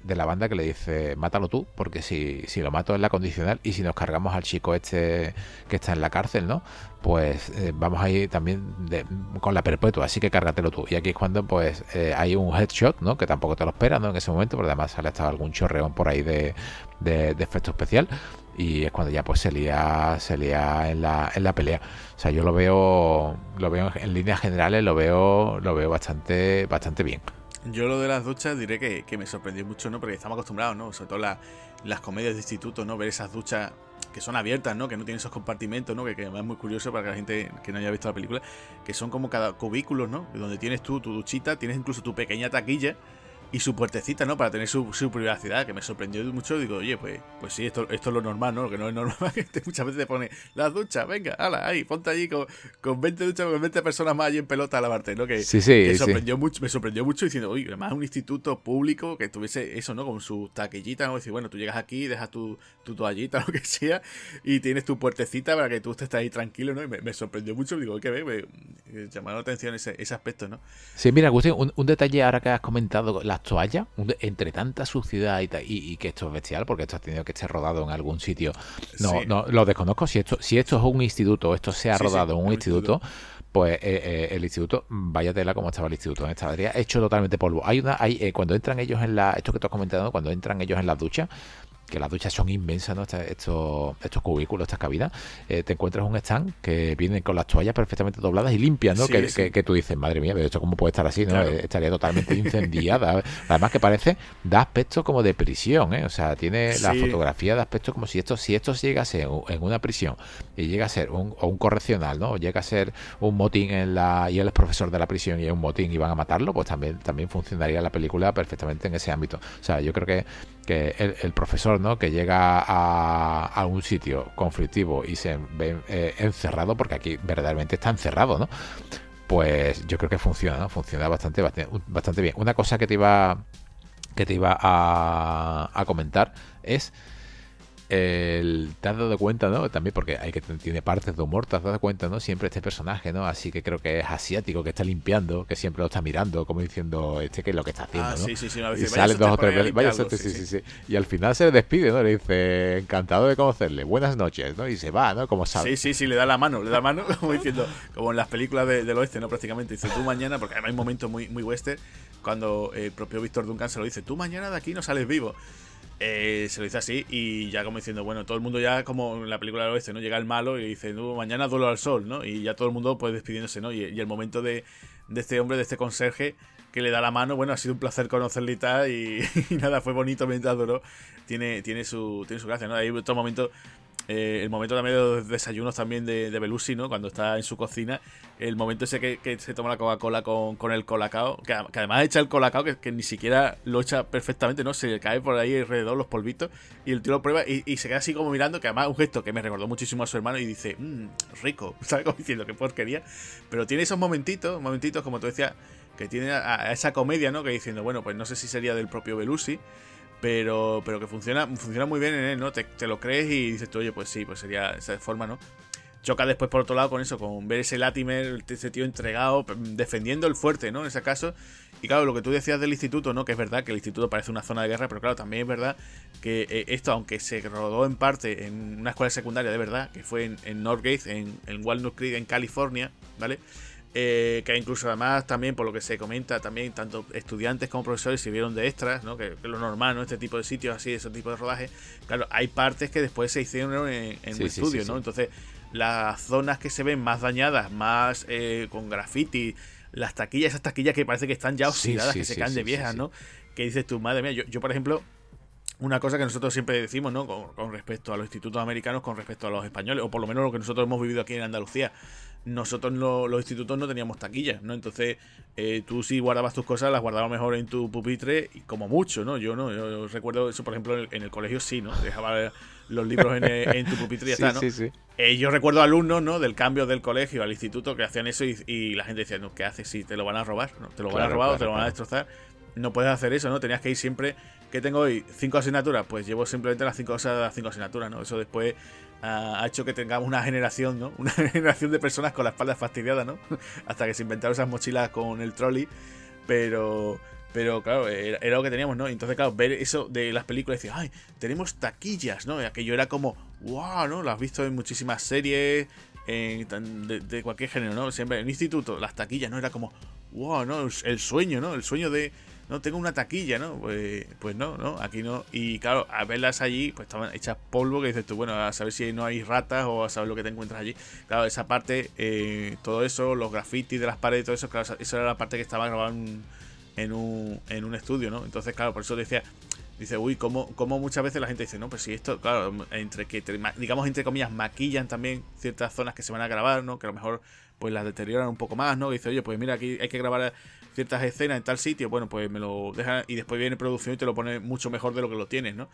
de, la banda que le dice, mátalo tú, porque si, si lo mato es la condicional y si nos cargamos al chico este que está en la cárcel, ¿no? Pues eh, vamos a ir también con la perpetua, así que cárgatelo tú. Y aquí es cuando pues eh, hay un headshot, ¿no? Que tampoco te lo esperas, ¿no? En ese momento, pero además sale hasta algún chorreón por ahí de, de efecto especial y es cuando ya pues se lía, en la, en la pelea. O sea, yo lo veo, lo veo en líneas generales, lo veo, lo veo bastante, bastante bien. Yo lo de las duchas diré que, que me sorprendió mucho, ¿no? Porque estamos acostumbrados, ¿no? Sobre todo las comedias de instituto, ¿no? Ver esas duchas que son abiertas, ¿no? Que no tienen esos compartimentos, ¿no? Que, que es muy curioso para que la gente que no haya visto la película, que son como cada cubículos, ¿no? Donde tienes tú tu duchita, tienes incluso tu pequeña taquilla y su puertecita, ¿no? Para tener su, privacidad, que me sorprendió mucho. Digo, oye, pues, pues sí, esto, esto es lo normal, ¿no? Lo que no es normal, que muchas veces te pone las duchas, venga, ala, ahí, ponte allí con, con 20 duchas, con 20 personas más allí en pelota a lavarte, ¿no? Que, sí, sí, sorprendió Mucho, me sorprendió mucho diciendo, oye, además un instituto público que tuviese eso, ¿no? Con su taquillita, ¿no? Decir, bueno, tú llegas aquí, dejas tu, tu toallita, lo que sea, y tienes tu puertecita para que tú estés ahí tranquilo, ¿no? Y me, sorprendió mucho, digo, que ve, me, me llamaron la atención ese, ese aspecto, ¿no? Sí, mira, Agustín, un, un detalle ahora que has comentado, las toallas, entre tanta suciedad y, que esto es bestial, porque esto ha tenido que estar rodado en algún sitio. No, no lo desconozco. Si esto, si esto es un instituto, esto se ha rodado en un instituto, pues eh, eh, el instituto, vaya tela como estaba el instituto, estaría hecho totalmente polvo. Hay una, hay, eh, cuando entran ellos en la, esto que tú has comentado, cuando entran ellos en la ducha, que las duchas son inmensas, ¿no? Estos, estos cubículos, estas cabinas, eh, te encuentras un stand que viene con las toallas perfectamente dobladas y limpias, ¿no? que, tú dices, madre mía, pero esto cómo puede estar así, ¿no? Eh, estaría totalmente incendiada. Además que parece, da aspecto como de prisión, ¿eh? O sea, tiene la fotografía de aspecto como si esto, si esto llega a ser en una prisión y llega a ser un, o un correccional, ¿no? Llega a ser un motín en la, y él es profesor de la prisión y es un motín y van a matarlo, pues también, también funcionaría la película perfectamente en ese ámbito. O sea, yo creo que que el, profesor, ¿no? Que llega a, un sitio conflictivo y se ve eh, encerrado, porque aquí verdaderamente está encerrado, ¿no? Pues yo creo que funciona, ¿no? Funciona bastante, bastante, bien. Una cosa que te iba que te iba a, a comentar es el, te has dado cuenta, ¿no? También porque hay que tiene partes de humor, te has dado cuenta, ¿no? Siempre este personaje, ¿no? Así que creo que es asiático, que está limpiando, que siempre lo está mirando, como diciendo, este que es lo que está haciendo, ah, Sí, sí, sí, y sale dos o tres veces, vaya sí, sí, sí, Y al final se le despide, ¿no? Le dice, encantado de conocerle, buenas noches, ¿no? Y se va, ¿no? Como sabe. Sí, sí, sí, le da la mano, le da la mano, como diciendo, como en las películas del oeste, ¿no? Prácticamente dice, tú mañana, porque además hay un momento muy, muy western, cuando el propio Víctor Duncan se lo dice, tú mañana de aquí no sales vivo. Eh, se lo dice así y ya como diciendo, bueno, todo el mundo ya como en la película del oeste, ¿no? Llega el malo y dice, no, mañana duelo al sol, ¿no? Y ya todo el mundo pues despidiéndose, ¿no? Y, el momento de, este hombre, de este conserje que le da la mano, bueno, ha sido un placer conocerle y tal y, nada, fue bonito mientras duró. Tiene, tiene, su, tiene su gracia, ¿no? Hay otro momento eh, el momento también de los desayunos también de, de, Belushi, ¿no? Cuando está en su cocina. El momento ese que, se toma la Coca-Cola con, el colacao. Que, además echa el colacao que, ni siquiera lo echa perfectamente, ¿no? Se le cae por ahí alrededor los polvitos. Y el tío lo prueba y, se queda así como mirando. Que además un gesto que me recordó muchísimo a su hermano. Y dice, mmm, rico. ¿Sabes? Como diciendo que porquería. Pero tiene esos momentitos, momentitos, como tú decías, que tiene a, esa comedia, ¿no? Que diciendo, bueno, pues no sé si sería del propio Belushi pero, pero que funciona, funciona muy bien en él, ¿no? Te, lo crees y dices tú, oye, pues sí, pues sería esa forma, ¿no? Choca después por otro lado con eso, con ver ese Latimer, ese tío entregado, defendiendo el fuerte, ¿no? En ese caso. Y claro, lo que tú decías del instituto, ¿no? Que es verdad que el instituto parece una zona de guerra, pero claro, también es verdad que eh, esto, aunque se rodó en parte en una escuela secundaria de verdad, que fue en, en Northgate, en Walnut Creek, en California, ¿vale? Eh, que incluso además también por lo que se comenta también tanto estudiantes como profesores sirvieron de extras ¿no? que, es lo normal ¿no? este tipo de sitios así ese tipo de rodaje claro hay partes que después se hicieron en, en estudio no entonces las zonas que se ven más dañadas más eh, con graffiti las taquillas esas taquillas que parece que están ya oxidadas que se caen de viejas no que dices tú madre mía yo, yo por ejemplo una cosa que nosotros siempre decimos, ¿no? Con, con, respecto a los institutos americanos, con respecto a los españoles, o por lo menos lo que nosotros hemos vivido aquí en Andalucía nosotros los institutos no teníamos taquillas, ¿no? Entonces, eh, tú si guardabas tus cosas, las guardabas mejor en tu pupitre, y como mucho, ¿no? Yo no, yo recuerdo eso, por ejemplo, en el, colegio sí, ¿no? Dejaba los libros en, tu pupitre y ya está, ¿no? Sí, sí. Eh, yo recuerdo alumnos, ¿no? Del cambio del colegio al instituto que hacían eso y, la gente decía, no, ¿qué haces si te lo van a robar? ¿no? Te lo van a robar o te lo van a destrozar. No puedes hacer eso, ¿no? Tenías que ir siempre. ¿Qué tengo hoy? ¿Cinco asignaturas? Pues llevo simplemente las cinco, las cinco asignaturas, ¿no? Eso después ha hecho que tengamos una generación, ¿no? Una generación de personas con la espalda fastidiada, ¿no? Hasta que se inventaron esas mochilas con el trolley. Pero, pero claro, era, lo que teníamos, ¿no? Entonces, claro, ver eso de las películas y decir, ay, tenemos taquillas, ¿no? Y aquello era como, wow, ¿no? Lo has visto en muchísimas series, de, de, cualquier género, ¿no? Siempre en instituto, las taquillas, ¿no? Era como, wow, ¿no? El sueño, ¿no? El sueño de, no tengo una taquilla, ¿no? Pues, pues no, no, aquí no. Y claro, a verlas allí, pues estaban hechas polvo, que dices tú, bueno, a saber si no hay ratas o a saber lo que te encuentras allí. Claro, esa parte, eh, todo eso, los grafitis de las paredes, todo eso, claro, esa era la parte que estaba grabada en, un, en un estudio, ¿no? Entonces, claro, por eso decía, dice, uy, como, como muchas veces la gente dice, no, pues si esto, claro, entre que, digamos, entre comillas, maquillan también ciertas zonas que se van a grabar, ¿no? Que a lo mejor, pues las deterioran un poco más, ¿no? dice, oye, pues mira, aquí hay que grabar ciertas escenas en tal sitio, bueno, pues me lo deja y después viene producción y te lo pone mucho mejor de lo que lo tienes, ¿no?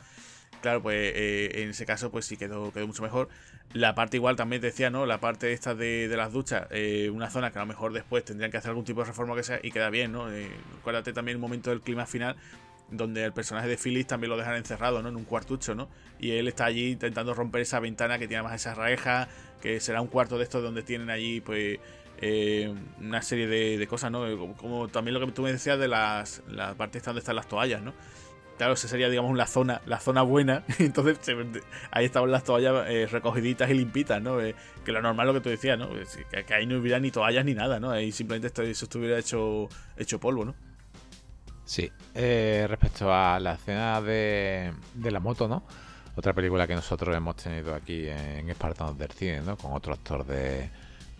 Claro, pues eh, en ese caso, pues sí quedó, quedó mucho mejor. La parte igual también decía, ¿no? La parte esta de, las duchas, eh, una zona que a lo mejor después tendrían que hacer algún tipo de reforma que sea y queda bien, ¿no? Eh, acuérdate también un momento del clima final donde el personaje de Phyllis también lo dejan encerrado, ¿no? En un cuartucho, ¿no? Y él está allí intentando romper esa ventana que tiene más esa reja, que será un cuarto de estos donde tienen allí, pues, eh, una serie de, cosas, ¿no? Como, también lo que tú me decías de las la parte donde están las toallas, ¿no? Claro, esa sería, digamos, la zona, la zona buena. Entonces, ahí estaban las toallas eh, recogiditas y limpitas, ¿no? Eh, que lo normal lo que tú decías, ¿no? Que, ahí no hubiera ni toallas ni nada, ¿no? Ahí simplemente esto, eso estuviera hecho, hecho polvo, ¿no? Sí. respecto a la escena de, de la moto, ¿no? Otra película que nosotros hemos tenido aquí en Espartanos del Cine, ¿no? Con otro actor de,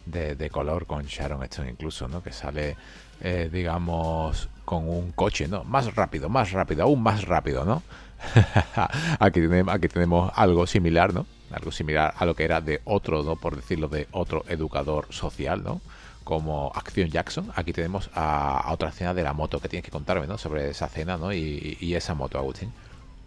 de, color con Sharon Stone incluso, ¿no? Que sale, eh, digamos, con un coche, ¿no? Más rápido, más rápido, aún más rápido, ¿no? aquí, tenemos, aquí tenemos algo similar, ¿no? Algo similar a lo que era de otro, ¿no? Por decirlo, de otro educador social, ¿no? Como Acción Jackson. Aquí tenemos a, otra escena de la moto que tienes que contarme, ¿no? Sobre esa cena, ¿no? Y, y esa moto, Agustín.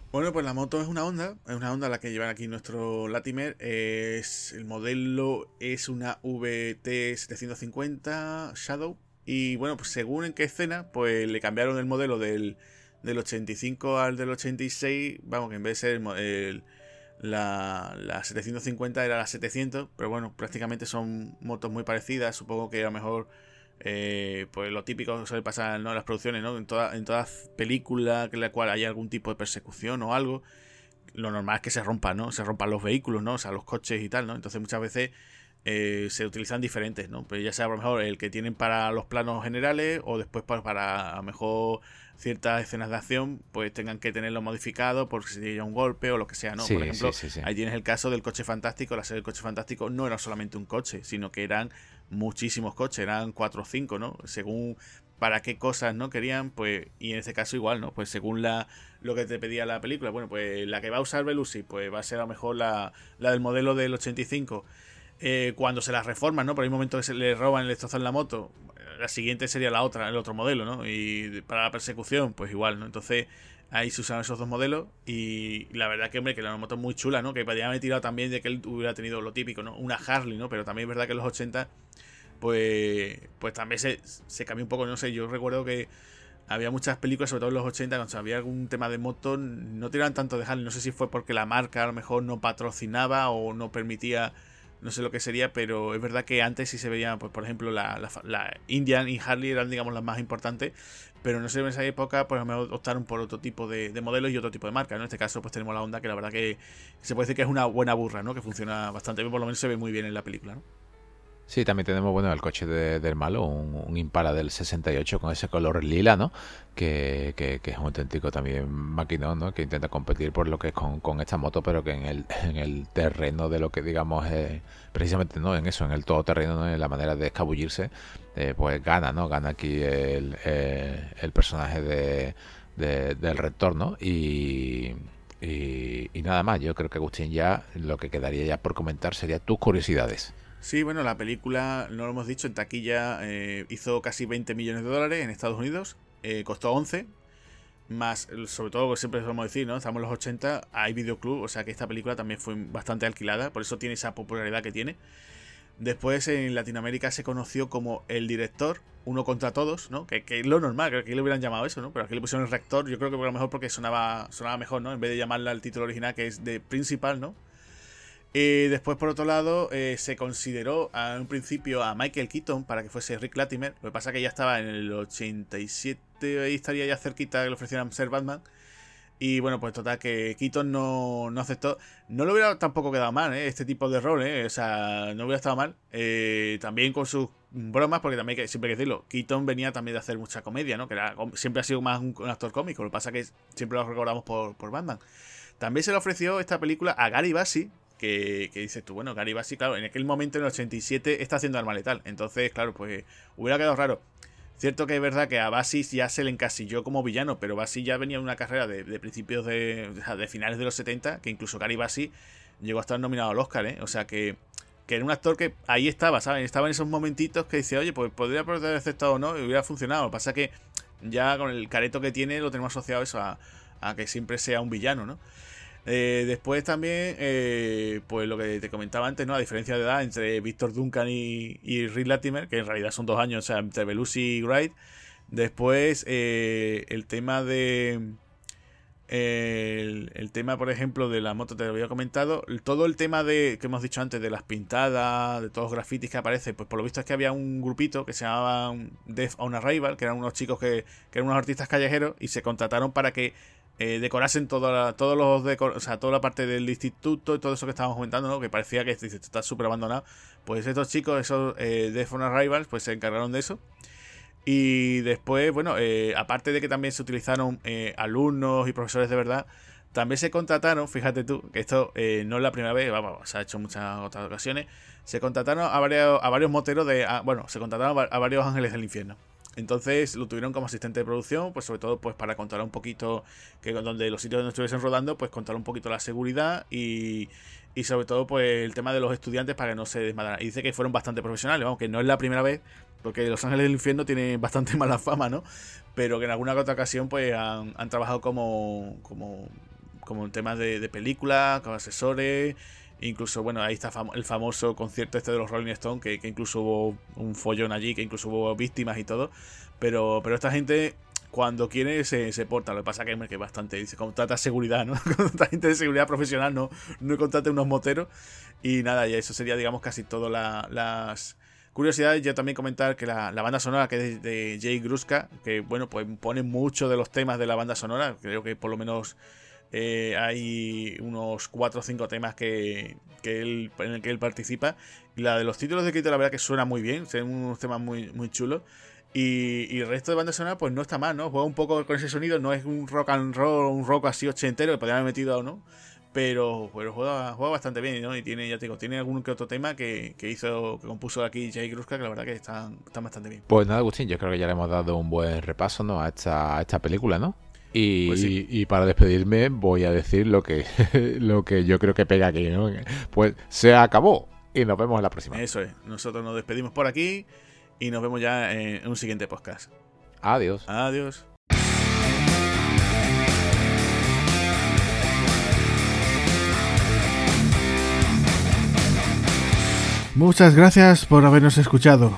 Bueno, pues la moto es una Honda, es una Honda la que llevan aquí nuestro Latimer. Es, el modelo es una VT750 Shadow. Y bueno, pues según en qué escena, pues le cambiaron el modelo del, del 85 al del 86. Vamos, que en vez de ser el, la, la, 750 era la 700. Pero bueno, prácticamente son motos muy parecidas. Supongo que a lo mejor eh, pues lo típico que suele pasar ¿no? en las producciones, ¿no? En, toda, en todas películas en la cual hay algún tipo de persecución o algo, lo normal es que se rompan, ¿no? Se rompan los vehículos, ¿no? O sea, los coches y tal, ¿no? Entonces muchas veces eh, se utilizan diferentes, ¿no? Pero ya sea a lo mejor el que tienen para los planos generales o después para, para a lo mejor ciertas escenas de acción pues tengan que tenerlo modificado porque si tiene un golpe o lo que sea, ¿no? Por ejemplo, ahí tienes el caso del coche fantástico, la serie del coche fantástico no era solamente un coche, sino que eran muchísimos coches, eran cuatro o cinco, ¿no? Según para qué cosas no querían, pues, y en este caso igual, ¿no? Pues según la lo que te pedía la película, bueno, pues la que va a usar Belushi, pues va a ser a lo mejor la, la del modelo del 85. Eh, cuando se la reforman, ¿no? Por el momento que se le roban le destrozan la moto, la siguiente sería la otra, el otro modelo, ¿no? Y para la persecución, pues igual, ¿no? Entonces ahí se usaron esos dos modelos y la verdad que, hombre, que la moto muy chula, ¿no? Que podría haber tirado también de que él hubiera tenido lo típico, ¿no? Una Harley, ¿no? Pero también es verdad que en los 80 pues, pues también se, se cambió un poco, no sé, yo recuerdo que había muchas películas, sobre todo en los 80, cuando había algún tema de moto, no tiraban tanto de Harley, no sé si fue porque la marca a lo mejor no patrocinaba o no permitía, no sé lo que sería, pero es verdad que antes sí se veía, pues por ejemplo, la, la, Indian y Harley eran, digamos, las más importantes, pero no sé, en esa época, pues mejor optaron por otro tipo de, de modelos y otro tipo de marca, ¿no? En este caso, pues tenemos la Honda, que la verdad que se puede decir que es una buena burra, ¿no? Que funciona bastante bien, por lo menos se ve muy bien en la película, ¿no? Sí, también tenemos, bueno, el coche del malo, un, Impala del 68 con ese color lila, ¿no? Que, que, es un auténtico también maquinón, ¿no? Que intenta competir por lo que es con, con esta moto, pero que en el, en el terreno de lo que digamos es, precisamente, ¿no? En eso, en el todoterreno, ¿no? En la manera de escabullirse, eh, pues gana, ¿no? Gana aquí el, eh, el personaje de, del rector, ¿no? Y, y, y nada más, yo creo que Agustín ya lo que quedaría ya por comentar sería tus curiosidades. Sí, bueno, la película, no lo hemos dicho, en taquilla eh, hizo casi 20 millones de dólares en Estados Unidos, eh, costó 11, más, sobre todo, siempre vamos a decir, ¿no? Estamos en los 80, hay videoclub, o sea que esta película también fue bastante alquilada, por eso tiene esa popularidad que tiene. Después en Latinoamérica se conoció como el director, uno contra todos, ¿no? Que, es lo normal, que aquí le hubieran llamado eso, ¿no? Pero aquí le pusieron el rector, yo creo que a lo mejor porque sonaba, sonaba mejor, ¿no? En vez de llamarla al título original que es de principal, ¿no? Y después, por otro lado, eh, se consideró a un principio a Michael Keaton para que fuese Rick Latimer. Lo que pasa es que ya estaba en el 87, ahí estaría ya cerquita que le ofrecieran ser Batman. Y bueno, pues total, que Keaton no, no aceptó. No lo hubiera tampoco quedado mal, ¿eh? este tipo de rol, ¿eh? O sea, no hubiera estado mal. Eh, también con sus bromas, porque también que, siempre hay que decirlo, Keaton venía también de hacer mucha comedia, ¿no? Que era, siempre ha sido más un, actor cómico. Lo que pasa es que siempre lo recordamos por, por Batman. También se le ofreció esta película a Gary Bassi, que, dices tú, bueno, Gary Bassi, claro, en aquel momento en el 87 está haciendo arma letal. Entonces, claro, pues hubiera quedado raro. Cierto que es verdad que a Bassi ya se le encasilló como villano, pero Bassi ya venía de una carrera de, principios de, de finales de los 70, que incluso Gary Bassi llegó a estar nominado al Oscar, ¿eh? O sea que, que era un actor que ahí estaba, ¿sabes? Estaba en esos momentitos que dice, oye, pues podría haber aceptado o no, y hubiera funcionado. Lo que pasa es que ya con el careto que tiene lo tenemos asociado eso a que siempre sea un villano, ¿no? Eh, después también, eh, pues lo que te comentaba antes, ¿no? A diferencia de edad entre Víctor Duncan y, y Rick Latimer, que en realidad son dos años, o sea, entre Belushi y Wright. Después, eh, el tema de. El, tema, por ejemplo, de la moto, te lo había comentado. Todo el tema de que hemos dicho antes, de las pintadas, de todos los grafitis que aparecen, pues por lo visto es que había un grupito que se llamaba Death on Arrival, que eran unos chicos que, que eran unos artistas callejeros y se contrataron para que eh, decorasen toda todos los o sea, toda la parte del instituto y todo eso que estábamos comentando, ¿no? Que parecía que está súper abandonado. Pues estos chicos, esos eh, de Rivals, pues se encargaron de eso. Y después, bueno, eh, aparte de que también se utilizaron eh, alumnos y profesores de verdad, también se contrataron, fíjate tú, que esto no es la primera vez, se ha hecho muchas otras ocasiones, se contrataron a varios, a varios moteros de, bueno, se contrataron a varios ángeles del infierno. Entonces lo tuvieron como asistente de producción, pues sobre todo pues para contar un poquito que donde los sitios donde estuviesen rodando, pues contar un poquito la seguridad y, y sobre todo pues el tema de los estudiantes para que no se desmadraran. Y dice que fueron bastante profesionales, aunque no es la primera vez, porque Los Ángeles del Infierno tiene bastante mala fama, ¿no? Pero que en alguna otra ocasión pues han, trabajado como, como como en temas de, de películas, con asesores. Incluso, bueno, ahí está el famoso concierto este de los Rolling Stones, que, que, incluso hubo un follón allí, que incluso hubo víctimas y todo. Pero, pero esta gente, cuando quiere, se, se porta. Lo que pasa que es bastante, dice, contrata seguridad, ¿no? contrata gente de seguridad profesional, no, no contrata unos moteros. Y nada, y eso sería, digamos, casi todas las curiosidades. Yo también comentar que la, banda sonora que es de Jay Gruska, que bueno, pues pone mucho de los temas de la banda sonora. Creo que por lo menos eh, hay unos 4 o 5 temas que, él, en el que él participa. Y la de los títulos de crédito, la verdad que suena muy bien, son unos temas muy, muy chulos. Y, el resto de banda sonora, pues no está mal, ¿no? Juega un poco con ese sonido, no es un rock and roll, un rock así ochentero que podría haber metido o no. Pero, pero juega, juega bastante bien, ¿no? Y tiene, ya te digo, tiene algún que otro tema que, hizo, que compuso aquí Jay Gruska, que la verdad que están, bastante bien. Pues nada, Agustín, yo creo que ya le hemos dado un buen repaso, ¿no? A esta, a esta película, ¿no? Pues y, para despedirme voy a decir lo que, lo que yo creo que pega aquí, ¿no? Pues se acabó y nos vemos en la próxima. Eso es, nosotros nos despedimos por aquí y nos vemos ya en un siguiente podcast. Adiós. Adiós. Muchas gracias por habernos escuchado.